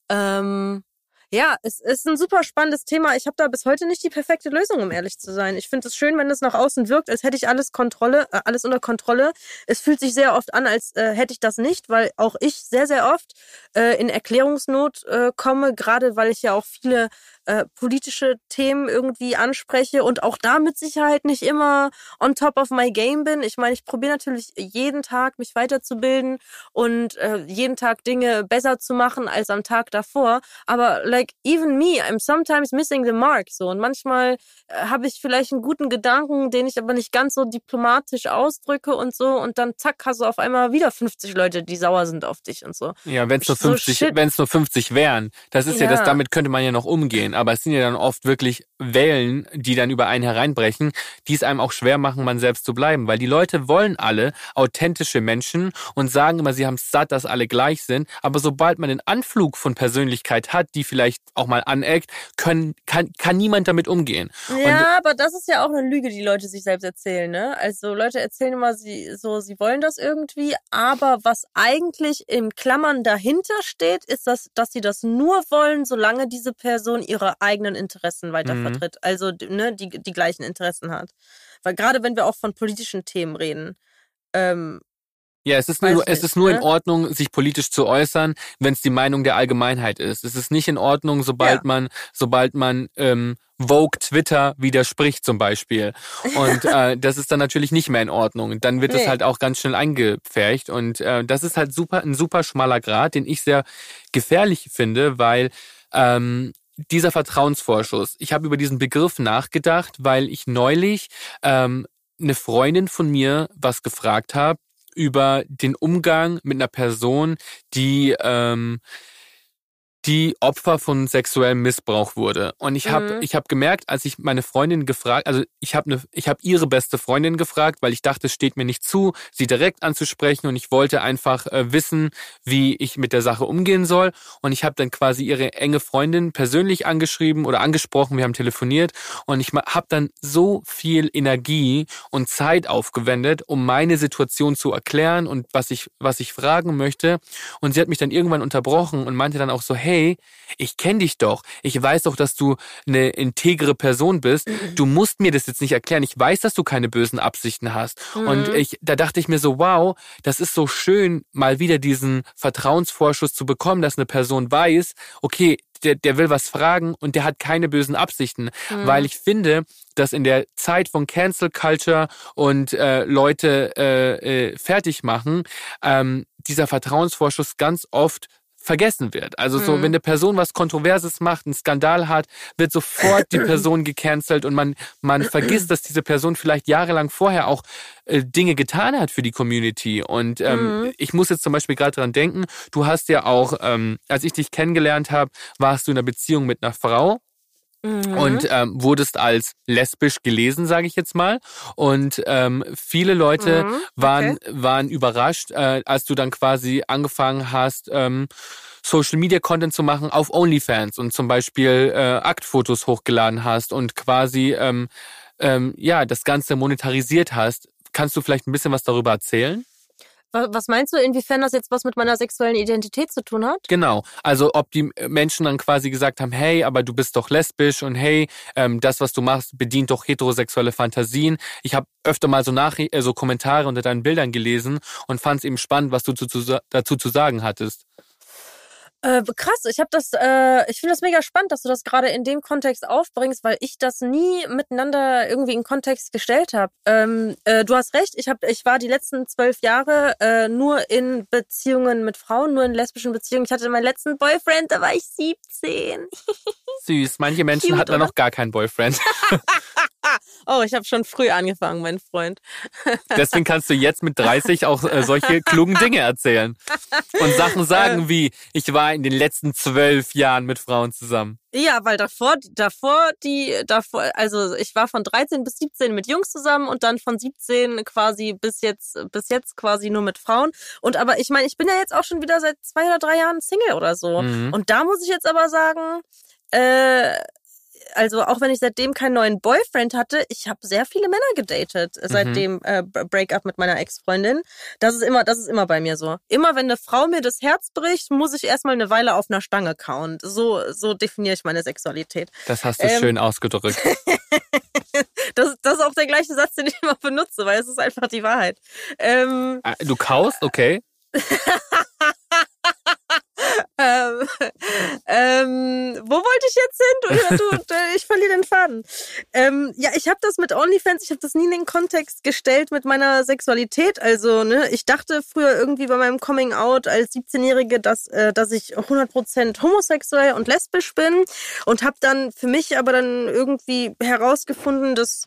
Ähm, ja, es ist ein super spannendes Thema. Ich habe da bis heute nicht die perfekte Lösung, um ehrlich zu sein. Ich finde es schön, wenn es nach außen wirkt, als hätte ich alles Kontrolle, äh, alles unter Kontrolle. Es fühlt sich sehr oft an, als äh, hätte ich das nicht, weil auch ich sehr, sehr oft äh, in Erklärungsnot äh, komme, gerade weil ich ja auch viele äh, politische Themen irgendwie anspreche und auch da mit Sicherheit nicht immer on top of my game bin. Ich meine, ich probiere natürlich jeden Tag mich weiterzubilden und äh, jeden Tag Dinge besser zu machen als am Tag davor. Aber like even me, I'm sometimes missing the mark. So und manchmal äh, habe ich vielleicht einen guten Gedanken, den ich aber nicht ganz so diplomatisch ausdrücke und so und dann zack hast du auf einmal wieder 50 Leute, die sauer sind auf dich und so. Ja, wenn es nur 50, so wenn es nur 50 wären, das ist ja. ja das, damit könnte man ja noch umgehen. Aber es sind ja dann oft wirklich Wellen, die dann über einen hereinbrechen, die es einem auch schwer machen, man selbst zu bleiben. Weil die Leute wollen alle authentische Menschen und sagen immer, sie haben es satt, dass alle gleich sind. Aber sobald man den Anflug von Persönlichkeit hat, die vielleicht auch mal aneckt, können, kann, kann niemand damit umgehen. Ja, und, aber das ist ja auch eine Lüge, die Leute sich selbst erzählen. Ne? Also Leute erzählen immer, sie so, sie wollen das irgendwie, aber was eigentlich in Klammern dahinter steht, ist das, dass sie das nur wollen, solange diese Person ihre eigenen Interessen weiter mhm. vertritt. Also ne, die, die gleichen Interessen hat. Weil gerade wenn wir auch von politischen Themen reden, ähm, ja, es ist nur, es ist nur ne? in Ordnung, sich politisch zu äußern, wenn es die Meinung der Allgemeinheit ist. Es ist nicht in Ordnung, sobald ja. man, sobald man ähm, Vogue Twitter widerspricht zum Beispiel. Und äh, das ist dann natürlich nicht mehr in Ordnung. Dann wird nee. halt auch ganz schnell eingepfercht. Und äh, das ist halt super, ein super schmaler Grad, den ich sehr gefährlich finde, weil ähm, dieser Vertrauensvorschuss. Ich habe über diesen Begriff nachgedacht, weil ich neulich ähm, eine Freundin von mir was gefragt habe über den Umgang mit einer Person, die ähm, die Opfer von sexuellem Missbrauch wurde. Und ich habe mhm. ich hab gemerkt, als ich meine Freundin gefragt, also ich habe ne, ich habe ihre beste Freundin gefragt, weil ich dachte, es steht mir nicht zu, sie direkt anzusprechen und ich wollte einfach äh, wissen, wie ich mit der Sache umgehen soll. Und ich habe dann quasi ihre enge Freundin persönlich angeschrieben oder angesprochen, wir haben telefoniert und ich habe dann so viel Energie und Zeit aufgewendet, um meine Situation zu erklären und was ich was ich fragen möchte. Und sie hat mich dann irgendwann unterbrochen und meinte dann auch so, hey, hey, ich kenne dich doch. Ich weiß doch, dass du eine integre Person bist. Mhm. Du musst mir das jetzt nicht erklären. Ich weiß, dass du keine bösen Absichten hast. Mhm. Und ich, da dachte ich mir so, wow, das ist so schön, mal wieder diesen Vertrauensvorschuss zu bekommen, dass eine Person weiß, okay, der, der will was fragen und der hat keine bösen Absichten, mhm. weil ich finde, dass in der Zeit von Cancel Culture und äh, Leute äh, äh, fertig machen, ähm, dieser Vertrauensvorschuss ganz oft vergessen wird. Also so, mhm. wenn eine Person was Kontroverses macht, einen Skandal hat, wird sofort die Person gecancelt und man, man vergisst, dass diese Person vielleicht jahrelang vorher auch äh, Dinge getan hat für die Community. Und ähm, mhm. ich muss jetzt zum Beispiel gerade dran denken, du hast ja auch, ähm, als ich dich kennengelernt habe, warst du in einer Beziehung mit einer Frau. Mhm. Und ähm, wurdest als lesbisch gelesen, sage ich jetzt mal. Und ähm, viele Leute mhm. waren, okay. waren überrascht, äh, als du dann quasi angefangen hast, ähm, Social Media Content zu machen auf OnlyFans und zum Beispiel äh, Aktfotos hochgeladen hast und quasi ähm, ähm, ja das Ganze monetarisiert hast. Kannst du vielleicht ein bisschen was darüber erzählen? Was meinst du, inwiefern das jetzt was mit meiner sexuellen Identität zu tun hat? Genau. Also ob die Menschen dann quasi gesagt haben, hey, aber du bist doch lesbisch und hey, ähm, das, was du machst, bedient doch heterosexuelle Fantasien. Ich habe öfter mal so, Nach äh, so Kommentare unter deinen Bildern gelesen und fand es eben spannend, was du zu, zu, dazu zu sagen hattest. Äh, krass, ich habe das, äh, ich finde das mega spannend, dass du das gerade in dem Kontext aufbringst, weil ich das nie miteinander irgendwie in Kontext gestellt habe. Ähm, äh, du hast recht, ich hab, ich war die letzten zwölf Jahre äh, nur in Beziehungen mit Frauen, nur in lesbischen Beziehungen. Ich hatte meinen letzten Boyfriend, da war ich 17. Süß, manche Menschen Cute, hatten da noch gar keinen Boyfriend. oh, ich habe schon früh angefangen, mein Freund. Deswegen kannst du jetzt mit 30 auch äh, solche klugen Dinge erzählen. Und Sachen sagen äh. wie, ich war in den letzten zwölf Jahren mit Frauen zusammen. Ja, weil davor, davor, die, davor, also ich war von 13 bis 17 mit Jungs zusammen und dann von 17 quasi bis jetzt, bis jetzt quasi nur mit Frauen. Und aber ich meine, ich bin ja jetzt auch schon wieder seit zwei oder drei Jahren Single oder so. Mhm. Und da muss ich jetzt aber sagen, äh, also auch wenn ich seitdem keinen neuen Boyfriend hatte, ich habe sehr viele Männer gedatet seit mhm. dem äh, Breakup mit meiner Ex-Freundin. Das ist immer, das ist immer bei mir so. Immer wenn eine Frau mir das Herz bricht, muss ich erstmal eine Weile auf einer Stange kauen. So, so definiere ich meine Sexualität. Das hast du ähm, schön ausgedrückt. das, das ist auch der gleiche Satz, den ich immer benutze, weil es ist einfach die Wahrheit. Ähm, ah, du kaust, okay. ähm, ähm, wo wollte ich jetzt hin? Du, du, ich verliere den Faden. Ähm, ja, ich habe das mit OnlyFans, ich habe das nie in den Kontext gestellt mit meiner Sexualität. Also, ne, ich dachte früher irgendwie bei meinem Coming Out als 17-Jährige, dass, äh, dass ich 100% homosexuell und lesbisch bin und habe dann für mich aber dann irgendwie herausgefunden, dass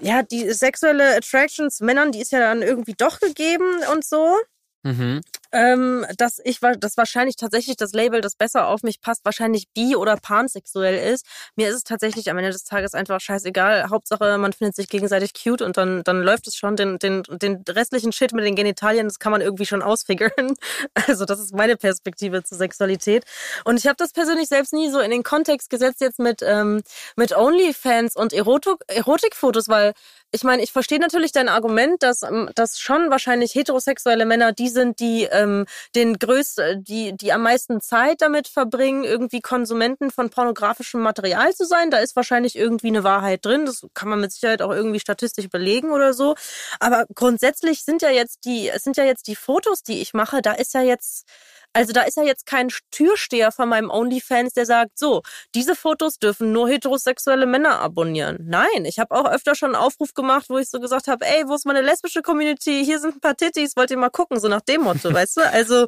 ja die sexuelle Attractions Männern, die ist ja dann irgendwie doch gegeben und so. Mhm ähm, dass ich dass wahrscheinlich tatsächlich das Label, das besser auf mich passt, wahrscheinlich bi oder pansexuell ist. Mir ist es tatsächlich am Ende des Tages einfach scheißegal. Hauptsache, man findet sich gegenseitig cute und dann dann läuft es schon. Den den den restlichen Shit mit den Genitalien, das kann man irgendwie schon ausfiguren. Also das ist meine Perspektive zur Sexualität. Und ich habe das persönlich selbst nie so in den Kontext gesetzt jetzt mit ähm, mit OnlyFans und Erotik Erotikfotos, weil ich meine, ich verstehe natürlich dein Argument, dass, ähm, dass schon wahrscheinlich heterosexuelle Männer die sind, die ähm, den größten, die, die am meisten Zeit damit verbringen, irgendwie Konsumenten von pornografischem Material zu sein. Da ist wahrscheinlich irgendwie eine Wahrheit drin. Das kann man mit Sicherheit auch irgendwie statistisch belegen oder so. Aber grundsätzlich sind ja jetzt die, sind ja jetzt die Fotos, die ich mache, da ist ja jetzt also da ist ja jetzt kein Türsteher von meinem OnlyFans, der sagt, so, diese Fotos dürfen nur heterosexuelle Männer abonnieren. Nein, ich habe auch öfter schon einen Aufruf gemacht, wo ich so gesagt habe, ey, wo ist meine lesbische Community? Hier sind ein paar Titties, wollt ihr mal gucken? So nach dem Motto, weißt du? Also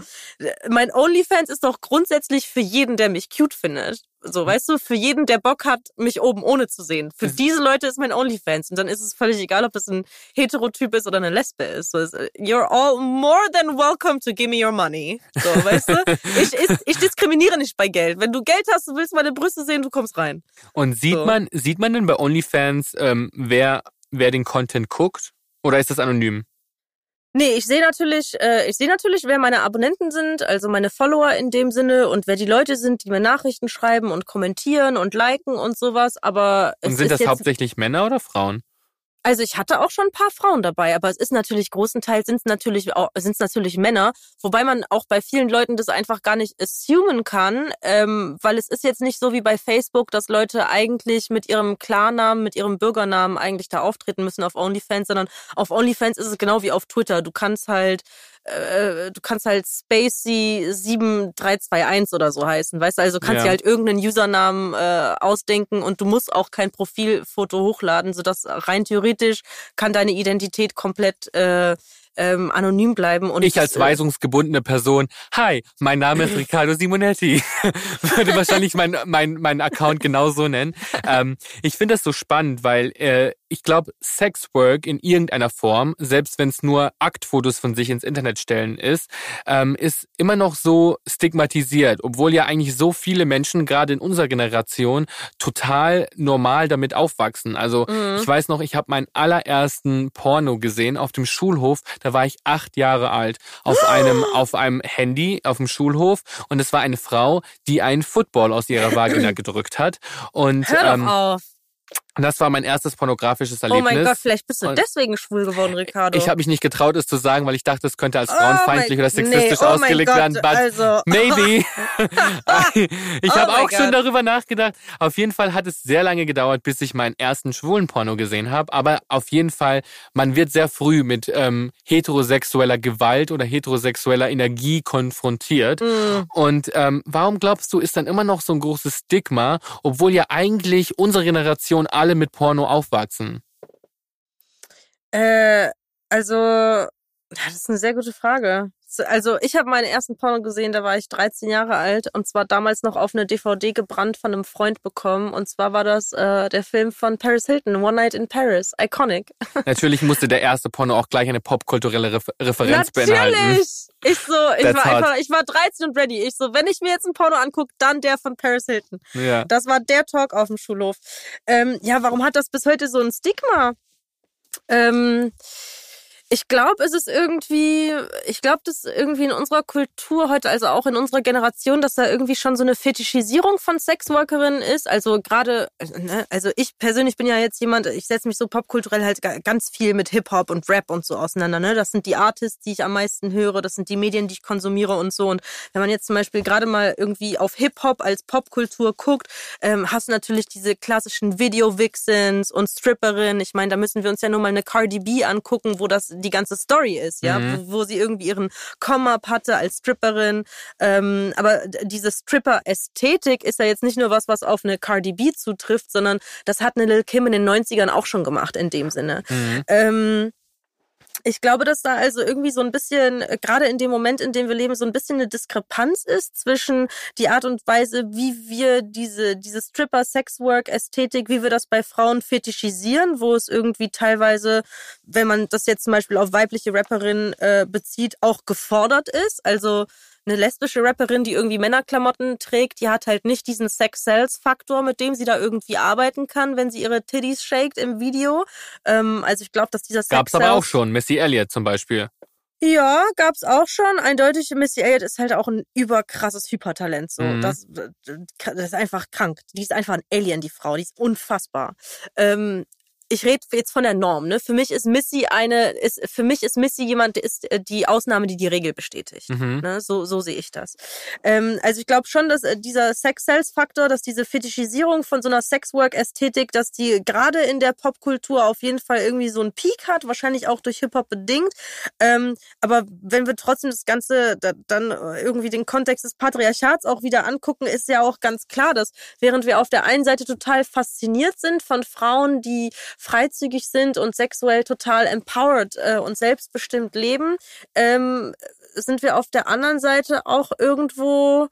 mein OnlyFans ist doch grundsätzlich für jeden, der mich cute findet. So, weißt du, für jeden, der Bock hat, mich oben ohne zu sehen. Für diese Leute ist mein OnlyFans. Und dann ist es völlig egal, ob das ein Heterotyp ist oder eine Lesbe ist. So, you're all more than welcome to give me your money. So, weißt du? Ich, ich, ich diskriminiere nicht bei Geld. Wenn du Geld hast, du willst meine Brüste sehen, du kommst rein. Und sieht so. man, sieht man denn bei OnlyFans, ähm, wer, wer den Content guckt? Oder ist das anonym? Nee, ich sehe natürlich, äh, ich sehe natürlich, wer meine Abonnenten sind, also meine Follower in dem Sinne und wer die Leute sind, die mir Nachrichten schreiben und kommentieren und liken und sowas. Aber und sind das hauptsächlich Männer oder Frauen? Also ich hatte auch schon ein paar Frauen dabei, aber es ist natürlich großenteils sind es natürlich sind es natürlich Männer, wobei man auch bei vielen Leuten das einfach gar nicht assumen kann, ähm, weil es ist jetzt nicht so wie bei Facebook, dass Leute eigentlich mit ihrem Klarnamen, mit ihrem Bürgernamen eigentlich da auftreten müssen auf OnlyFans, sondern auf OnlyFans ist es genau wie auf Twitter. Du kannst halt äh, du kannst halt Spacey7321 oder so heißen, weißt du? Also kannst ja. dir halt irgendeinen Usernamen äh, ausdenken und du musst auch kein Profilfoto hochladen, sodass rein theoretisch kann deine Identität komplett äh, ähm, anonym bleiben. Und ich als äh, weisungsgebundene Person, hi, mein Name ist Riccardo Simonetti, würde wahrscheinlich mein, mein, mein Account genauso nennen. Ähm, ich finde das so spannend, weil äh, ich glaube, Sexwork in irgendeiner Form, selbst wenn es nur Aktfotos von sich ins Internet stellen ist, ähm, ist immer noch so stigmatisiert, obwohl ja eigentlich so viele Menschen gerade in unserer Generation total normal damit aufwachsen. Also mhm. ich weiß noch, ich habe meinen allerersten Porno gesehen auf dem Schulhof. Da war ich acht Jahre alt auf einem auf einem Handy auf dem Schulhof und es war eine Frau, die einen Football aus ihrer Vagina gedrückt hat und Hör doch ähm, auf. Das war mein erstes pornografisches Erlebnis. Oh mein Gott, vielleicht bist du und deswegen schwul geworden, Ricardo. Ich habe mich nicht getraut, es zu sagen, weil ich dachte, es könnte als oh frauenfeindlich oh oder sexistisch nee, oh ausgelegt werden. But also. maybe. ich habe oh auch schon darüber nachgedacht. Auf jeden Fall hat es sehr lange gedauert, bis ich meinen ersten schwulen Porno gesehen habe. Aber auf jeden Fall, man wird sehr früh mit ähm, heterosexueller Gewalt oder heterosexueller Energie konfrontiert. Mm. Und ähm, warum glaubst du, ist dann immer noch so ein großes Stigma, obwohl ja eigentlich unsere Generation alle mit Porno aufwachsen? Äh, also, das ist eine sehr gute Frage. Also ich habe meinen ersten Porno gesehen, da war ich 13 Jahre alt und zwar damals noch auf eine DVD gebrannt von einem Freund bekommen. Und zwar war das äh, der Film von Paris Hilton, One Night in Paris, iconic. Natürlich musste der erste Porno auch gleich eine popkulturelle Re Referenz Natürlich. beinhalten. Ich so, ich That's war einfach, ich war 13 und ready. Ich so, wenn ich mir jetzt ein Porno angucke, dann der von Paris Hilton. Ja. Das war der Talk auf dem Schulhof. Ähm, ja, warum hat das bis heute so ein Stigma? Ähm, ich glaube, es ist irgendwie, ich glaube, dass irgendwie in unserer Kultur heute, also auch in unserer Generation, dass da irgendwie schon so eine Fetischisierung von Sexworkerinnen ist. Also gerade, ne, also ich persönlich bin ja jetzt jemand, ich setze mich so popkulturell halt ganz viel mit Hip-Hop und Rap und so auseinander. Ne? Das sind die Artists, die ich am meisten höre, das sind die Medien, die ich konsumiere und so. Und wenn man jetzt zum Beispiel gerade mal irgendwie auf Hip-Hop als Popkultur guckt, ähm, hast du natürlich diese klassischen Video-Vixens und Stripperinnen. Ich meine, da müssen wir uns ja nur mal eine Cardi B angucken, wo das die ganze Story ist, ja, mhm. wo, wo, sie irgendwie ihren Come-up hatte als Stripperin. Ähm, aber diese Stripper-Ästhetik ist ja jetzt nicht nur was, was auf eine Cardi B zutrifft, sondern das hat eine Lil Kim in den 90ern auch schon gemacht in dem Sinne. Mhm. Ähm, ich glaube, dass da also irgendwie so ein bisschen, äh, gerade in dem Moment, in dem wir leben, so ein bisschen eine Diskrepanz ist zwischen die Art und Weise, wie wir diese, diese Stripper-Sexwork-Ästhetik, wie wir das bei Frauen fetischisieren, wo es irgendwie teilweise, wenn man das jetzt zum Beispiel auf weibliche Rapperinnen äh, bezieht, auch gefordert ist. Also eine lesbische Rapperin, die irgendwie Männerklamotten trägt, die hat halt nicht diesen Sex-Sales-Faktor, mit dem sie da irgendwie arbeiten kann, wenn sie ihre Titties shakt im Video. Ähm, also ich glaube, dass dieser Sex Gab's aber auch schon, Missy Elliott zum Beispiel. Ja, gab's auch schon. Eindeutig, Missy Elliott ist halt auch ein überkrasses Hypertalent. So, mhm. das, das ist einfach krank. Die ist einfach ein Alien, die Frau. Die ist unfassbar. Ähm, ich rede jetzt von der Norm, ne? Für mich ist Missy eine, ist, für mich ist Missy jemand, ist äh, die Ausnahme, die die Regel bestätigt. Mhm. Ne? So, so sehe ich das. Ähm, also ich glaube schon, dass äh, dieser Sex-Sales-Faktor, dass diese Fetischisierung von so einer Sexwork-Ästhetik, dass die gerade in der Popkultur auf jeden Fall irgendwie so einen Peak hat, wahrscheinlich auch durch Hip-Hop bedingt. Ähm, aber wenn wir trotzdem das Ganze da, dann äh, irgendwie den Kontext des Patriarchats auch wieder angucken, ist ja auch ganz klar, dass während wir auf der einen Seite total fasziniert sind von Frauen, die freizügig sind und sexuell total empowered äh, und selbstbestimmt leben, ähm, sind wir auf der anderen Seite auch irgendwo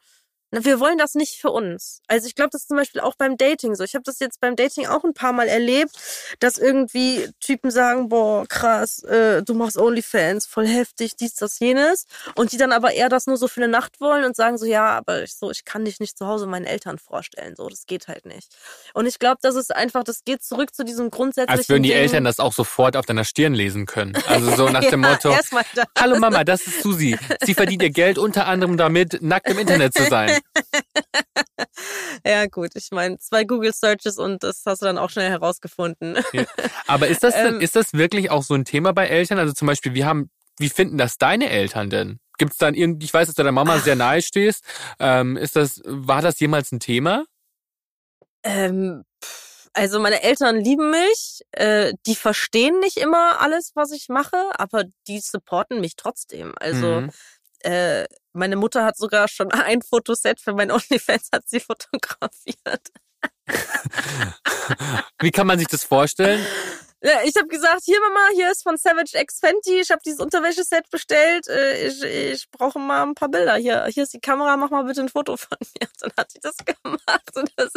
wir wollen das nicht für uns. Also ich glaube, das ist zum Beispiel auch beim Dating so. Ich habe das jetzt beim Dating auch ein paar Mal erlebt, dass irgendwie Typen sagen, boah, krass, äh, du machst OnlyFans, voll heftig, dies, das, jenes. Und die dann aber eher das nur so für eine Nacht wollen und sagen so, ja, aber ich, so, ich kann dich nicht zu Hause meinen Eltern vorstellen. So, das geht halt nicht. Und ich glaube, das ist einfach, das geht zurück zu diesem grundsätzlichen. Als würden die Ding. Eltern das auch sofort auf deiner Stirn lesen können. Also so nach dem ja, Motto, hallo Mama, das ist Susi. Sie verdient ihr Geld unter anderem damit, nackt im Internet zu sein. ja, gut, ich meine, zwei Google Searches und das hast du dann auch schnell herausgefunden. Ja. Aber ist das denn, ähm, ist das wirklich auch so ein Thema bei Eltern? Also zum Beispiel, wie haben, wie finden das deine Eltern denn? Gibt es dann irgendwie, ich weiß, dass du deiner Mama sehr nahe stehst. Ähm, ist das, war das jemals ein Thema? Ähm, also meine Eltern lieben mich, äh, die verstehen nicht immer alles, was ich mache, aber die supporten mich trotzdem. Also mhm. äh, meine Mutter hat sogar schon ein Fotoset für mein OnlyFans hat sie fotografiert. Wie kann man sich das vorstellen? Ich habe gesagt, hier Mama, hier ist von Savage X Fenty, ich habe dieses Unterwäscheset bestellt, äh, ich, ich brauche mal ein paar Bilder. Hier, hier ist die Kamera, mach mal bitte ein Foto von mir. Und dann hat sie das gemacht. Und, das,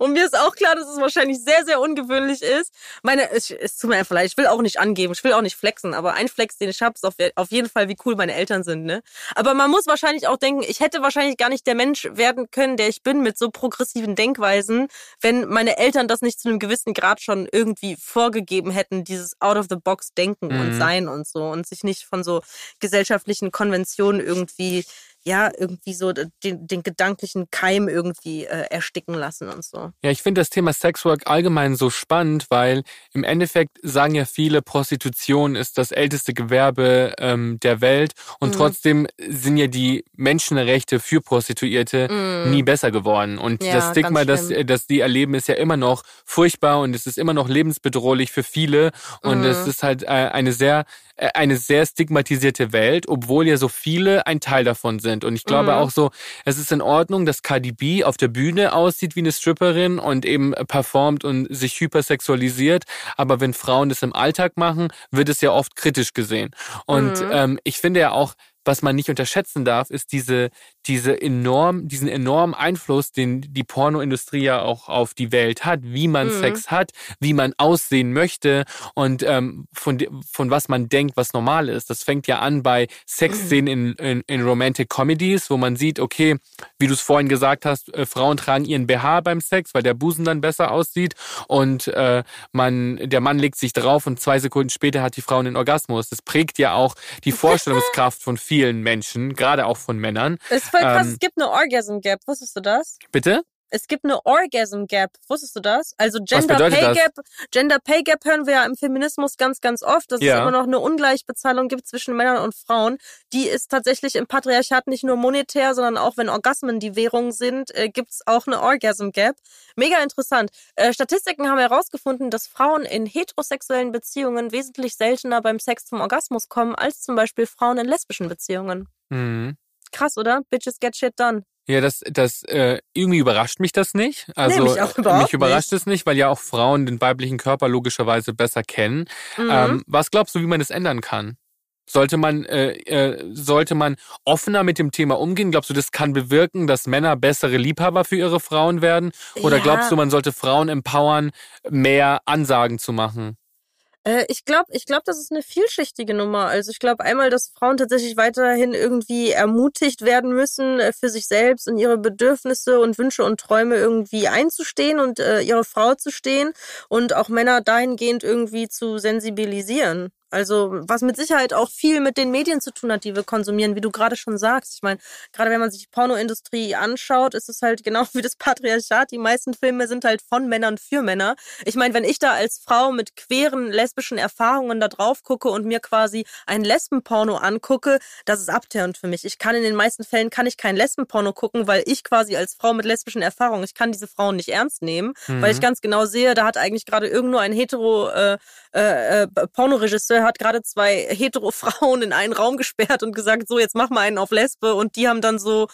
und mir ist auch klar, dass es wahrscheinlich sehr, sehr ungewöhnlich ist. Meine, es, es tut mir einfach leid, ich will auch nicht angeben, ich will auch nicht flexen, aber ein Flex, den ich habe, ist auf, auf jeden Fall, wie cool meine Eltern sind. Ne? Aber man muss wahrscheinlich auch denken, ich hätte wahrscheinlich gar nicht der Mensch werden können, der ich bin, mit so progressiven Denkweisen, wenn meine Eltern das nicht zu einem gewissen Grad schon irgendwie vorgegeben gegeben hätten, dieses Out-of-the-Box-Denken mhm. und Sein und so und sich nicht von so gesellschaftlichen Konventionen irgendwie ja, irgendwie so den, den gedanklichen Keim irgendwie äh, ersticken lassen und so. Ja, ich finde das Thema Sexwork allgemein so spannend, weil im Endeffekt sagen ja viele, Prostitution ist das älteste Gewerbe ähm, der Welt und mhm. trotzdem sind ja die Menschenrechte für Prostituierte mhm. nie besser geworden. Und ja, das Stigma, das, das die erleben, ist ja immer noch furchtbar und es ist immer noch lebensbedrohlich für viele und mhm. es ist halt äh, eine sehr äh, eine sehr stigmatisierte Welt, obwohl ja so viele ein Teil davon sind. Und ich glaube mhm. auch so, es ist in Ordnung, dass Cardi B auf der Bühne aussieht wie eine Stripperin und eben performt und sich hypersexualisiert. Aber wenn Frauen das im Alltag machen, wird es ja oft kritisch gesehen. Und mhm. ähm, ich finde ja auch, was man nicht unterschätzen darf, ist diese, diese enorm, diesen enormen Einfluss, den die Pornoindustrie ja auch auf die Welt hat, wie man mhm. Sex hat, wie man aussehen möchte und ähm, von, von was man denkt, was normal ist. Das fängt ja an bei Sexszenen in, in, in Romantic Comedies, wo man sieht, okay, wie du es vorhin gesagt hast, äh, Frauen tragen ihren BH beim Sex, weil der Busen dann besser aussieht und äh, man, der Mann legt sich drauf und zwei Sekunden später hat die Frau einen Orgasmus. Das prägt ja auch die Vorstellungskraft von vielen Menschen, gerade auch von Männern. Es voll krass, ähm, es gibt eine Orgasm Gap. Wusstest du das? Bitte? Es gibt eine Orgasm Gap. Wusstest du das? Also Gender Pay das? Gap. Gender Pay Gap hören wir ja im Feminismus ganz, ganz oft, dass Ja. es immer noch eine Ungleichbezahlung gibt zwischen Männern und Frauen. Die ist tatsächlich im Patriarchat nicht nur monetär, sondern auch wenn Orgasmen die Währung sind, äh, gibt's auch eine Orgasm Gap. Mega interessant. Äh, Statistiken haben herausgefunden, dass Frauen in heterosexuellen Beziehungen wesentlich seltener beim Sex zum Orgasmus kommen als zum Beispiel Frauen in lesbischen Beziehungen. Mhm. Krass, oder? Bitches get shit done. Ja, das, das äh, irgendwie überrascht mich das nicht. Also mich auch überhaupt mich überrascht es nicht, weil ja auch Frauen den weiblichen Körper logischerweise besser kennen. Mhm. Ähm, was glaubst du, wie man das ändern kann? Sollte man, äh, äh, sollte man offener mit dem Thema umgehen? Glaubst du, das kann bewirken, dass Männer bessere Liebhaber für ihre Frauen werden? Oder Ja. glaubst du, man sollte Frauen empowern, mehr Ansagen zu machen? Äh, ich glaube, ich glaube, das ist eine vielschichtige Nummer. Also ich glaube einmal, dass Frauen tatsächlich weiterhin irgendwie ermutigt werden müssen, äh, für sich selbst und ihre Bedürfnisse und Wünsche und Träume irgendwie einzustehen und äh, ihre Frau zu stehen und auch Männer dahingehend irgendwie zu sensibilisieren. Also was mit Sicherheit auch viel mit den Medien zu tun hat, die wir konsumieren, wie du gerade schon sagst. Ich meine, gerade wenn man sich die Pornoindustrie anschaut, ist es halt genau wie das Patriarchat. Die meisten Filme sind halt von Männern für Männer. Ich meine, wenn ich da als Frau mit queeren lesbischen Erfahrungen da drauf gucke und mir quasi ein Lesbenporno angucke, das ist abtörend für mich. Ich kann in den meisten Fällen kann ich kein Lesbenporno gucken, weil ich quasi als Frau mit lesbischen Erfahrungen, ich kann diese Frauen nicht ernst nehmen, weil ich ganz genau sehe, da hat eigentlich gerade irgend nur ein hetero äh, äh, äh, Pornoregisseur hat gerade zwei hetero Frauen in einen Raum gesperrt und gesagt, so jetzt mach mal einen auf Lesbe und die haben dann so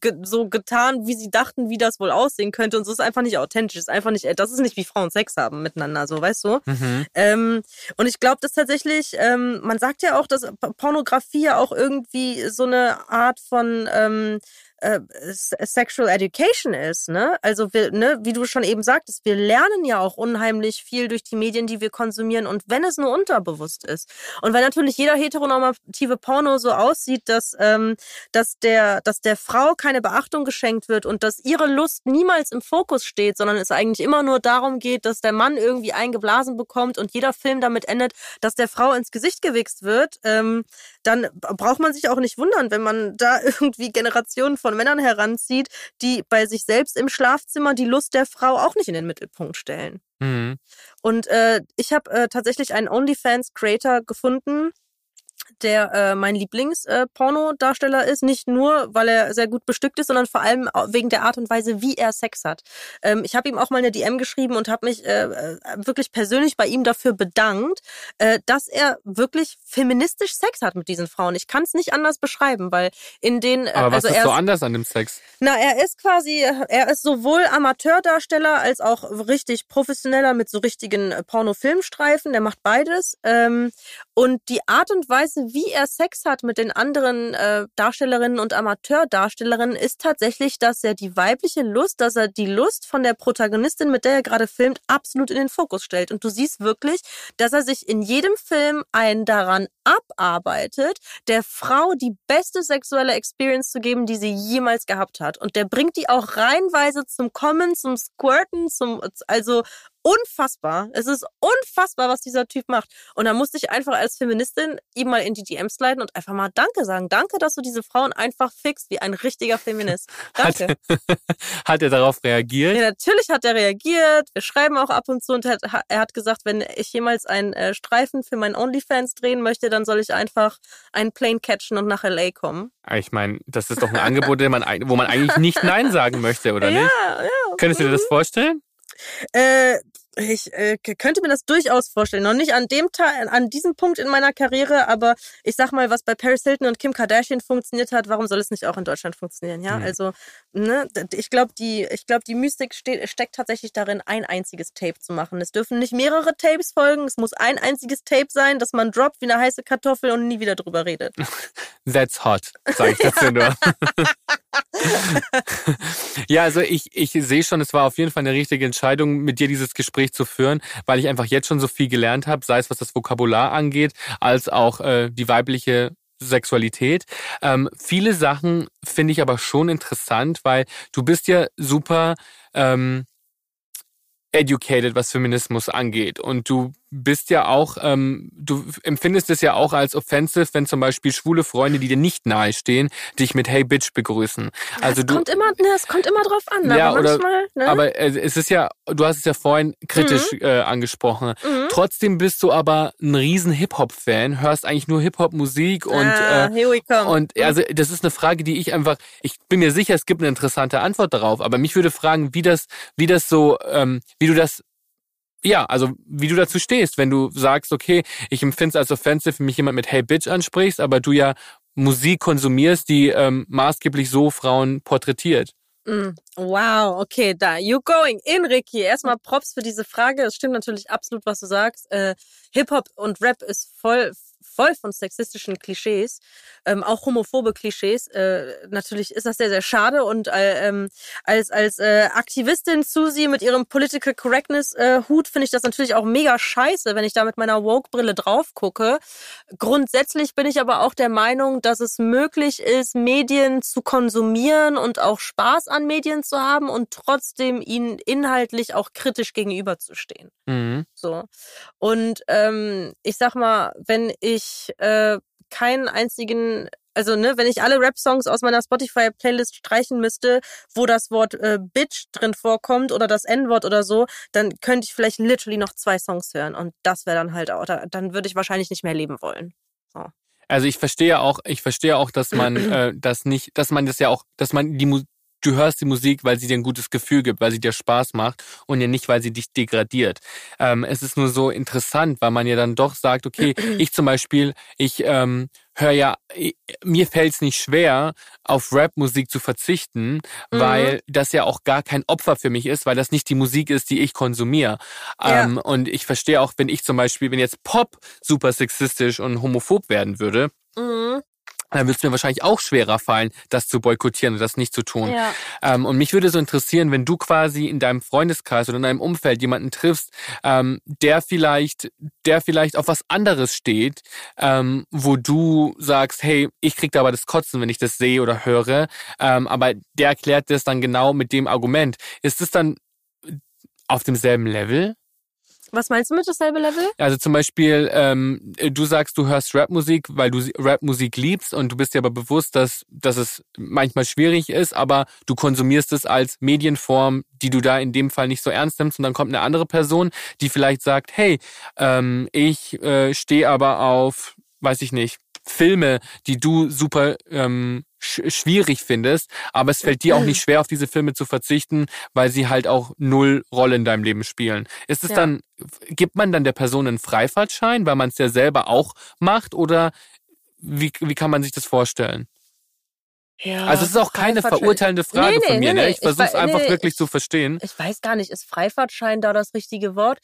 ge so getan, wie sie dachten, wie das wohl aussehen könnte und so ist einfach nicht authentisch, ist einfach nicht, das ist nicht wie Frauen Sex haben miteinander, so weißt du. Mhm. Ähm, und ich glaube, dass tatsächlich, ähm, man sagt ja auch, dass Pornografie ja auch irgendwie so eine Art von ähm, äh, Sexual Education ist, ne? Also wir, ne, wie du schon eben sagtest, wir lernen ja auch unheimlich viel durch die Medien, die wir konsumieren und wenn es nur unterbewusst ist. Und weil natürlich jeder heteronormative Porno so aussieht, dass, ähm, dass der, dass der Frau keine Beachtung geschenkt wird und dass ihre Lust niemals im Fokus steht, sondern es eigentlich immer nur darum geht, dass der Mann irgendwie eingeblasen bekommt und jeder Film damit endet, dass der Frau ins Gesicht gewichst wird, ähm, dann braucht man sich auch nicht wundern, wenn man da irgendwie Generationen von Männern heranzieht, die bei sich selbst im Schlafzimmer die Lust der Frau auch nicht in den Mittelpunkt stellen. Mhm. Und äh, ich habe äh, tatsächlich einen OnlyFans-Creator gefunden, der äh, mein Lieblings-Pornodarsteller ist. Nicht nur, weil er sehr gut bestückt ist, sondern vor allem wegen der Art und Weise, wie er Sex hat. Ähm, ich habe ihm auch mal eine DM geschrieben und habe mich äh, äh, wirklich persönlich bei ihm dafür bedankt, äh, dass er wirklich feministisch Sex hat mit diesen Frauen. Ich kann es nicht anders beschreiben, weil in den... äh, Aber was also ist so anders an dem Sex? na, er ist quasi, er ist sowohl Amateurdarsteller als auch richtig professioneller mit so richtigen äh, Pornofilmstreifen. Der macht beides. Ähm, und die Art und Weise, wie er Sex hat mit den anderen äh, Darstellerinnen und Amateurdarstellerinnen, ist tatsächlich, dass er die weibliche Lust, dass er die Lust von der Protagonistin, mit der er gerade filmt, absolut in den Fokus stellt. Und du siehst wirklich, dass er sich in jedem Film einen daran abarbeitet, der Frau die beste sexuelle Experience zu geben, die sie jemals gehabt hat. Und der bringt die auch reihenweise zum Kommen, zum Squirten, zum, also unfassbar. Es ist unfassbar, was dieser Typ macht. Und da musste ich einfach als Feministin ihm mal in die DMs leiten und einfach mal Danke sagen. Danke, dass du diese Frauen einfach fixst wie ein richtiger Feminist. Danke. Hat, hat er darauf reagiert? Ja, natürlich hat er reagiert. Wir schreiben auch ab und zu und er hat, er hat gesagt, wenn ich jemals einen äh, Streifen für meinen OnlyFans drehen möchte, dann soll ich einfach einen Plane catchen und nach LA kommen. Ich meine, das ist doch ein Angebot, wo man eigentlich nicht Nein sagen möchte, oder nicht? Ja, ja. Könntest du dir das vorstellen? Äh, ich äh, könnte mir das durchaus vorstellen. Noch nicht an dem Teil, an diesem Punkt in meiner Karriere, aber ich sag mal, was bei Paris Hilton und Kim Kardashian funktioniert hat, warum soll es nicht auch in Deutschland funktionieren? Ja, Mhm. also ne, ich glaube, die, ich glaube, die Mystik steht, steckt tatsächlich darin, ein einziges Tape zu machen. Es dürfen nicht mehrere Tapes folgen. Es muss ein einziges Tape sein, das man droppt wie eine heiße Kartoffel und nie wieder drüber redet. That's hot, sage ich dazu nur. ja, also ich, ich sehe schon, es war auf jeden Fall eine richtige Entscheidung, mit dir dieses Gespräch zu führen, weil ich einfach jetzt schon so viel gelernt habe, sei es was das Vokabular angeht, als auch äh, die weibliche Sexualität. Ähm, viele Sachen finde ich aber schon interessant, weil du bist ja super ähm, educated, was Feminismus angeht. Und du bist ja auch, ähm, du empfindest es ja auch als offensive, wenn zum Beispiel schwule Freunde, die dir nicht nahestehen, dich mit Hey Bitch begrüßen. Ja, Also es du, kommt immer, ne, es kommt immer drauf an. Ja, aber oder- manchmal, ne? aber äh, es ist ja, du hast es ja vorhin kritisch äh, angesprochen. Mhm. Trotzdem bist du aber ein riesen Hip-Hop-Fan, hörst eigentlich nur Hip-Hop-Musik und ah, äh, here we come. und also das ist eine Frage, die ich einfach, ich bin mir sicher, es gibt eine interessante Antwort darauf, aber mich würde fragen, wie das, wie das so, ähm, wie du das, ja, also wie du dazu stehst, wenn du sagst, okay, ich empfinde es als offensive, wenn mich jemand mit Hey Bitch ansprichst, aber du ja Musik konsumierst, die ähm, maßgeblich so Frauen porträtiert. Mm, Wow, okay, da, you going in, Ricky. Erstmal Props für diese Frage. Es stimmt natürlich absolut, was du sagst. Äh, Hip-Hop und Rap ist voll, voll von sexistischen Klischees, ähm, auch homophobe Klischees. Äh, natürlich ist das sehr, sehr schade und äh, ähm, als, als äh, Aktivistin Susi mit ihrem Political Correctness äh, Hut finde ich das natürlich auch mega scheiße, wenn ich da mit meiner Woke-Brille drauf gucke. Grundsätzlich bin ich aber auch der Meinung, dass es möglich ist, Medien zu konsumieren und auch Spaß an Medien zu haben und trotzdem ihnen inhaltlich auch kritisch gegenüberzustehen. Mhm. So. Und ähm, ich sag mal, wenn ich äh, keinen einzigen, also ne, wenn ich alle Rap-Songs aus meiner Spotify-Playlist streichen müsste, wo das Wort äh, Bitch drin vorkommt oder das N-Wort oder so, dann könnte ich vielleicht literally noch zwei Songs hören und das wäre dann halt auch, da- dann würde ich wahrscheinlich nicht mehr leben wollen. Also ich verstehe auch, ich verstehe auch, dass man äh, das nicht, dass man das ja auch, dass man die du hörst die Musik, weil sie dir ein gutes Gefühl gibt, weil sie dir Spaß macht und ja nicht, weil sie dich degradiert. Ähm, es ist nur so interessant, weil man ja dann doch sagt, okay, ich zum Beispiel, ich ähm, höre ja, ich, mir fällt es nicht schwer, auf Rap-Musik zu verzichten, Mhm. weil das ja auch gar kein Opfer für mich ist, weil das nicht die Musik ist, die ich konsumiere. Ja. Ähm, und ich verstehe auch, wenn ich zum Beispiel, wenn jetzt Pop super sexistisch und homophob werden würde, Mhm. Dann würde es mir wahrscheinlich auch schwerer fallen, das zu boykottieren und das nicht zu tun. Ja. Ähm, und mich würde so interessieren, wenn du quasi in deinem Freundeskreis oder in deinem Umfeld jemanden triffst, ähm, der vielleicht, der vielleicht auf was anderes steht, ähm, wo du sagst, hey, ich krieg da aber das Kotzen, wenn ich das sehe oder höre, ähm, aber der erklärt das dann genau mit dem Argument. Ist es dann auf demselben Level? Was meinst du mit dasselbe Level? Also zum Beispiel, ähm, du sagst, du hörst Rapmusik, weil du Rapmusik liebst und du bist dir aber bewusst, dass, dass es manchmal schwierig ist, aber du konsumierst es als Medienform, die du da in dem Fall nicht so ernst nimmst und dann kommt eine andere Person, die vielleicht sagt, hey, ähm, ich äh, stehe aber auf, weiß ich nicht, Filme, die du super ähm, schwierig findest, aber es fällt dir auch nicht schwer, auf diese Filme zu verzichten, weil sie halt auch null Rolle in deinem Leben spielen. Ist es Ja. dann, gibt man dann der Person einen Freifahrtschein, weil man es ja selber auch macht oder wie, wie kann man sich das vorstellen? Ja, also es ist auch keine verurteilende Frage Nee, nee, von mir, nee, ne? nee. Ich versuche es Ich einfach wirklich ich- zu verstehen. Ich weiß gar nicht, ist Freifahrtschein da das richtige Wort?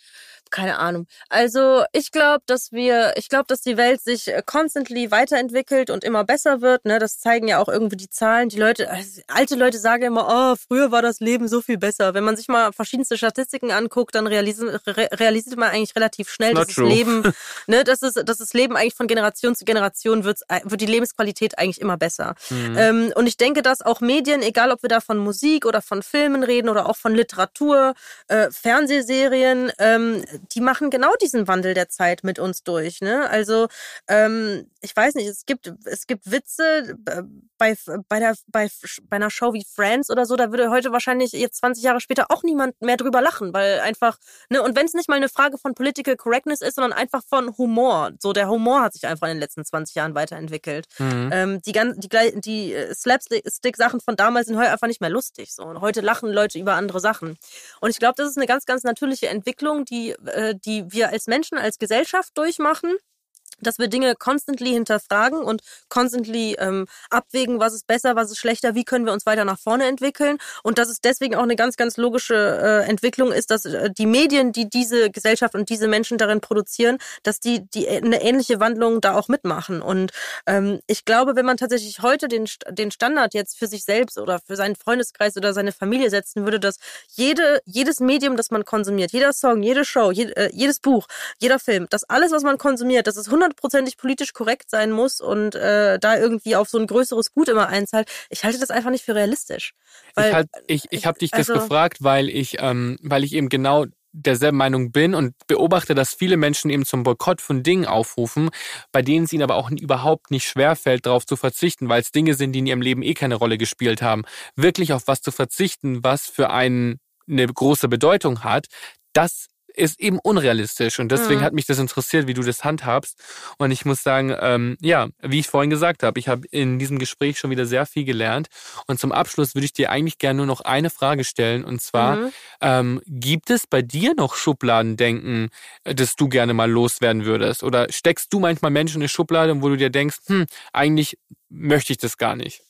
Keine Ahnung. Also ich glaube, dass wir, ich glaube, dass die Welt sich äh, constantly weiterentwickelt und immer besser wird. Ne, das zeigen ja auch irgendwie die Zahlen. Die Leute, also, alte Leute sagen immer, oh, früher war das Leben so viel besser. Wenn man sich mal verschiedenste Statistiken anguckt, dann realisiert, re realisiert man eigentlich relativ schnell, dass das. Leben, ne, dass es, dass das Leben eigentlich von Generation zu Generation wird, wird die Lebensqualität eigentlich immer besser. Hm. Ähm, und ich denke, dass auch Medien, egal ob wir da von Musik oder von Filmen reden oder auch von Literatur, äh, Fernsehserien, ähm, die machen genau diesen Wandel der Zeit mit uns durch. Ne? Also ähm, ich weiß nicht, es gibt es gibt Witze äh, bei bei der bei bei einer Show wie Friends oder so, da würde heute wahrscheinlich jetzt 20 Jahre später auch niemand mehr drüber lachen, weil einfach ne und wenn es nicht mal eine Frage von Political Correctness ist, sondern einfach von Humor. So der Humor hat sich einfach in den letzten 20 Jahren weiterentwickelt. Mhm. Ähm, die die, die äh, Slapstick-Sachen von damals sind heute einfach nicht mehr lustig. So. Und heute lachen Leute über andere Sachen. Und ich glaube, das ist eine ganz, ganz natürliche Entwicklung, die, äh, die wir als Menschen, als Gesellschaft durchmachen dass wir Dinge constantly hinterfragen und constantly ähm, abwägen, was ist besser, was ist schlechter, wie können wir uns weiter nach vorne entwickeln. Und dass es deswegen auch eine ganz, ganz logische äh, Entwicklung ist, dass äh, die Medien, die diese Gesellschaft und diese Menschen darin produzieren, dass die, die eine ähnliche Wandlung da auch mitmachen. Und ähm, ich glaube, wenn man tatsächlich heute den, den Standard jetzt für sich selbst oder für seinen Freundeskreis oder seine Familie setzen würde, dass jede, jedes Medium, das man konsumiert, jeder Song, jede Show, je, äh, jedes Buch, jeder Film, dass alles, was man konsumiert, dass es hundertprozentig politisch korrekt sein muss und äh, da irgendwie auf so ein größeres Gut immer einzahlt, ich halte das einfach nicht für realistisch. Weil, ich halt, ich, ich habe dich das also- gefragt, weil ich, ähm, weil ich eben genau derselben Meinung bin und beobachte, dass viele Menschen eben zum Boykott von Dingen aufrufen, bei denen es ihnen aber auch überhaupt nicht schwerfällt, darauf zu verzichten, weil es Dinge sind, die in ihrem Leben eh keine Rolle gespielt haben. Wirklich auf was zu verzichten, was für einen eine große Bedeutung hat, das ist eben unrealistisch. Und deswegen mhm. hat mich das interessiert, wie du das handhabst. Und ich muss sagen, ähm, ja, wie ich vorhin gesagt habe, ich habe in diesem Gespräch schon wieder sehr viel gelernt. Und zum Abschluss würde ich dir eigentlich gerne nur noch eine Frage stellen. Und zwar, mhm. ähm, gibt es bei dir noch Schubladendenken, das du gerne mal loswerden würdest? Oder steckst du manchmal Menschen in eine Schublade, wo du dir denkst, hm, eigentlich möchte ich das gar nicht?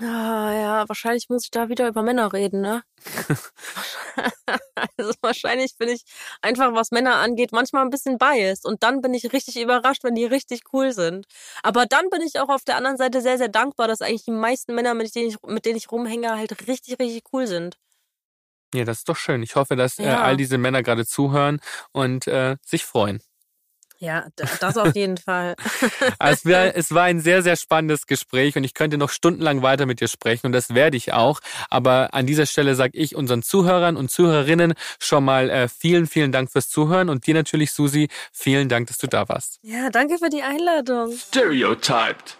Ah, ja, wahrscheinlich muss ich da wieder über Männer reden, ne? also wahrscheinlich bin ich einfach, was Männer angeht, manchmal ein bisschen biased. Und dann bin ich richtig überrascht, wenn die richtig cool sind. Aber dann bin ich auch auf der anderen Seite sehr, sehr dankbar, dass eigentlich die meisten Männer, mit denen ich, mit denen ich rumhänge, halt richtig, richtig cool sind. Ja, das ist doch schön. Ich hoffe, dass ja. äh, all diese Männer gerade zuhören und äh, sich freuen. Ja, das auf jeden Fall. Also es war ein sehr, sehr spannendes Gespräch und ich könnte noch stundenlang weiter mit dir sprechen und das werde ich auch. Aber an dieser Stelle sage ich unseren Zuhörern und Zuhörerinnen schon mal äh, vielen, vielen Dank fürs Zuhören und dir natürlich, Susi, vielen Dank, dass du da warst. Ja, danke für die Einladung. Stereotyped.